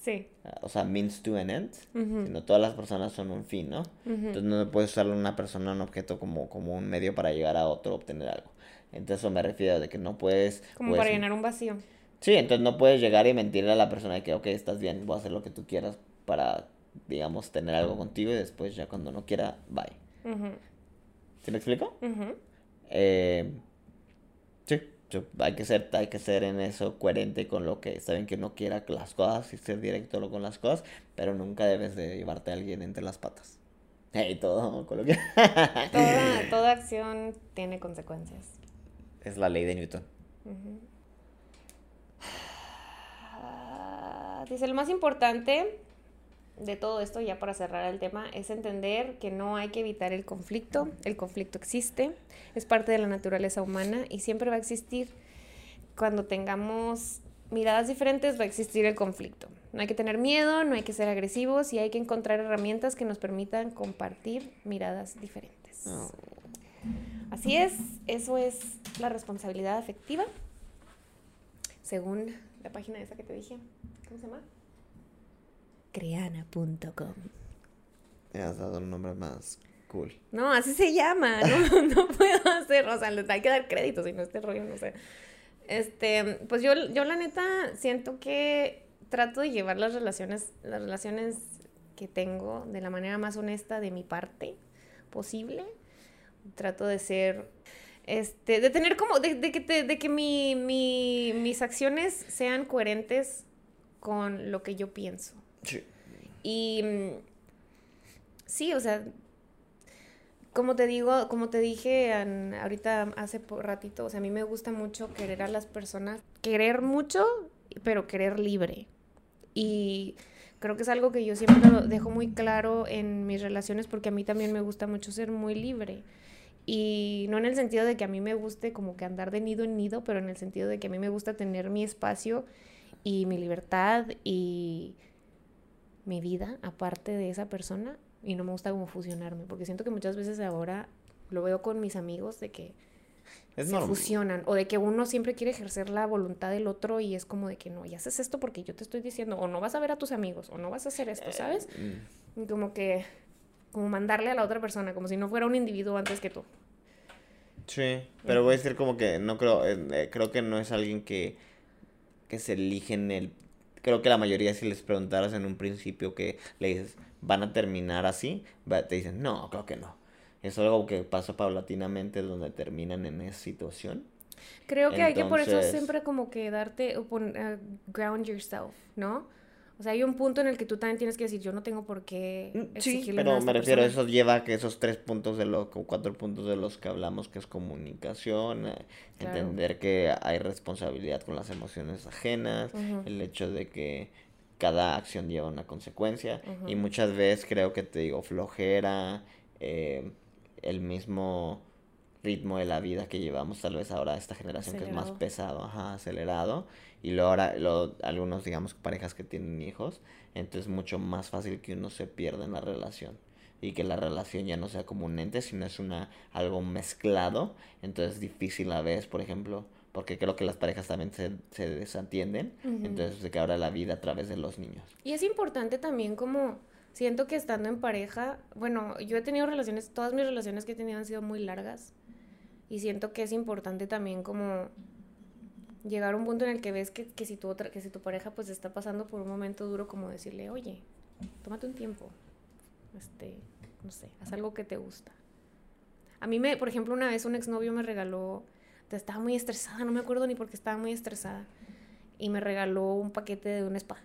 Sí. O sea, means to an end. Sino todas las personas son un fin, ¿no? Entonces no puedes usar una persona, un objeto como, como un medio para llegar a otro, obtener algo. Entonces eso me refiero de que no puedes... Como para llenar un vacío. Sí, entonces no puedes llegar y mentirle a la persona de que, ok, estás bien, voy a hacer lo que tú quieras para, digamos, tener algo contigo y después ya cuando no quiera, bye. ¿Sí me explico? eh, sí hay que ser, hay que ser en eso coherente con lo que saben que no quiera las cosas y ser directo con las cosas, pero nunca debes de llevarte a alguien entre las patas. Y todo con lo que... toda, [LAUGHS] toda acción tiene consecuencias. Es la ley de Newton. dice, lo más importante de todo esto, ya para cerrar el tema, es entender que no hay que evitar el conflicto. El conflicto existe, es parte de la naturaleza humana y siempre va a existir. Cuando tengamos miradas diferentes va a existir el conflicto. No hay que tener miedo, no hay que ser agresivos y hay que encontrar herramientas que nos permitan compartir miradas diferentes. Así es, eso es la responsabilidad afectiva, según la página esa que te dije. ¿Cómo se llama? creana.com. Me has dado un nombre más cool. No, así se llama. No, [LAUGHS] no puedo hacer, o sea, les hay que dar crédito, si no este rollo, no sé. Este, pues yo, yo la neta siento que trato de llevar las relaciones, las relaciones que tengo de la manera más honesta de mi parte posible. Trato de ser, este, de tener como, de, de que, de que mi, mi, mis acciones sean coherentes con lo que yo pienso. Sí. Y mm, sí, o sea, como te digo, como te dije ahorita hace ratito, o sea, a mí me gusta mucho querer a las personas, querer mucho, pero querer libre. Y creo que es algo que yo siempre lo dejo muy claro en mis relaciones porque a mí también me gusta mucho ser muy libre. Y no en el sentido de que a mí me guste como que andar de nido en nido, pero en el sentido de que a mí me gusta tener mi espacio y mi libertad y mi vida aparte de esa persona y no me gusta como fusionarme, porque siento que muchas veces ahora lo veo con mis amigos de que se fusionan o de que uno siempre quiere ejercer la voluntad del otro y es como de que no, ya haces esto porque yo te estoy diciendo o no vas a ver a tus amigos o no vas a hacer esto, ¿sabes? Eh, mm. como que como mandarle a la otra persona como si no fuera un individuo antes que tú. Sí, pero voy a decir como que no creo, eh, eh, creo que no es alguien que, que se elige en el creo que la mayoría si les preguntaras en un principio que le dices, van a terminar así, te dicen, no, creo que no. Es algo que pasa paulatinamente donde terminan en esa situación. Creo que hay que por eso siempre como que darte, uh, ground yourself, ¿no? O sea, hay un punto en el que tú también tienes que decir, yo no tengo por qué Mm, Sí, pero a me refiero, persona. eso lleva a que esos tres puntos de los, cuatro puntos de los que hablamos, que es comunicación, eh, Claro. entender que hay responsabilidad con las emociones ajenas, Ujú. el hecho de que cada acción lleva una consecuencia, y Ujú. muchas veces creo que te digo, flojera, eh, el mismo ritmo de la vida que llevamos tal vez ahora esta generación que es más Acelerado. pesado, ajá, acelerado, y luego ahora lo, algunos digamos parejas que tienen hijos, entonces es mucho más fácil que uno se pierda en la relación y que la relación ya no sea como un ente, sino es una algo mezclado, entonces es difícil a veces, por ejemplo, porque creo que las parejas también se, se desatienden, Ujú. entonces se ahora la vida a través de los niños. Y es importante también como, siento que estando en pareja, bueno, yo he tenido relaciones, todas mis relaciones que he tenido han sido muy largas. Y siento que es importante también como llegar a un punto en el que ves que, que si tu otra, que si tu pareja pues está pasando por un momento duro, como decirle, oye, tómate un tiempo. Este, no sé, haz algo que te gusta. A mí me, por ejemplo, una vez un exnovio me regaló, estaba muy estresada, no me acuerdo ni por qué estaba muy estresada, y me regaló un paquete de un spa.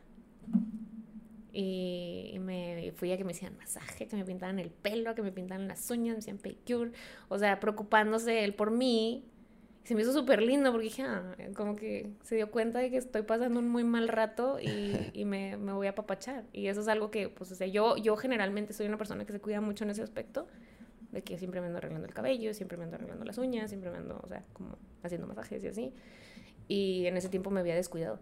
Y me fui a que me hicieran masaje, que me pintaran el pelo, que me pintaran las uñas, me hacían pedicure. O sea, preocupándose él por mí. Y se me hizo súper lindo porque dije, ah, como que se dio cuenta de que estoy pasando un muy mal rato y, [LAUGHS] y me, me voy a apapachar. Y eso es algo que, pues, o sea, yo, yo generalmente soy una persona que se cuida mucho en ese aspecto. De que siempre me ando arreglando el cabello, siempre me ando arreglando las uñas, siempre me ando, o sea, como haciendo masajes y así. Y en ese tiempo me había descuidado.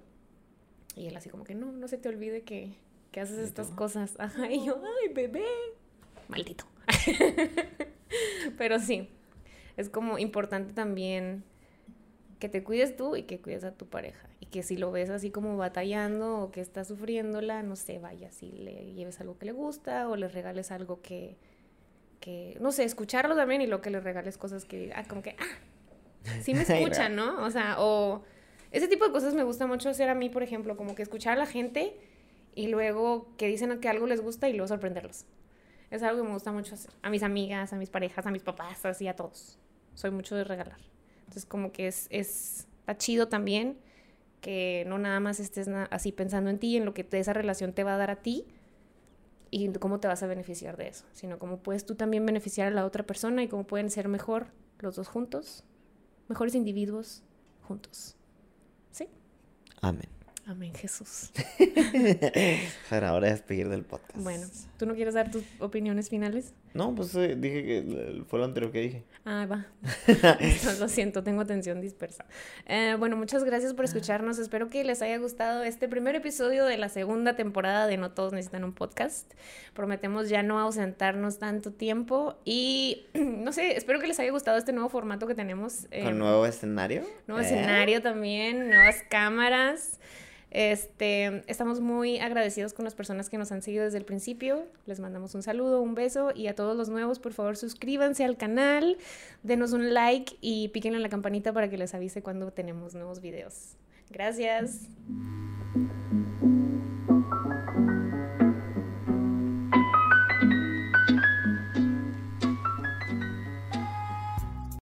Y él así como que, no, no se te olvide que, que haces ¿Y estas cosas. [LAUGHS] Ajá, y yo, ay, bebé. Maldito. [LAUGHS] Pero sí, es como importante también que te cuides tú y que cuides a tu pareja. Y que si lo ves así como batallando o que está sufriéndola, no sé, vayas y le lleves algo que le gusta o le regales algo que, que no sé, escucharlo también y lo que le regales cosas que diga, ah, como que, ah, [LAUGHS] sí me Ay, escuchan, ¿no? O sea, o ese tipo de cosas me gusta mucho hacer a mí, por ejemplo, como que escuchar a la gente y luego que dicen que algo les gusta y luego sorprenderlos. Es algo que me gusta mucho hacer. A mis amigas, a mis parejas, a mis papás, así a todos. Soy mucho de regalar. Entonces como que es, es está chido también que no nada más estés así pensando en ti y en lo que te- esa relación te va a dar a ti y cómo te vas a beneficiar de eso, sino cómo puedes tú también beneficiar a la otra persona y cómo pueden ser mejor los dos juntos, mejores individuos juntos. ¿Sí? Amén. Amén, Jesús. [LAUGHS] Para ahora despedir del podcast. Bueno, ¿tú no quieres dar tus opiniones finales? No, pues eh, dije que fue lo anterior que dije. Ah, va. [LAUGHS] Lo siento, tengo atención dispersa. Eh, bueno, muchas gracias por escucharnos. Espero que les haya gustado este primer episodio de la segunda temporada de No Todos Necesitan un Podcast. Prometemos ya no ausentarnos tanto tiempo y [CLEARS THROAT] no sé, espero que les haya gustado este nuevo formato que tenemos. eh, Con nuevo escenario. Nuevo ¿Eh? escenario también, nuevas cámaras. Este, estamos muy agradecidos con las personas que nos han seguido desde el principio. Les mandamos un saludo, un beso y a todos los nuevos, por favor, suscríbanse al canal, denos un like y píquenle en la campanita para que les avise cuando tenemos nuevos videos. Gracias.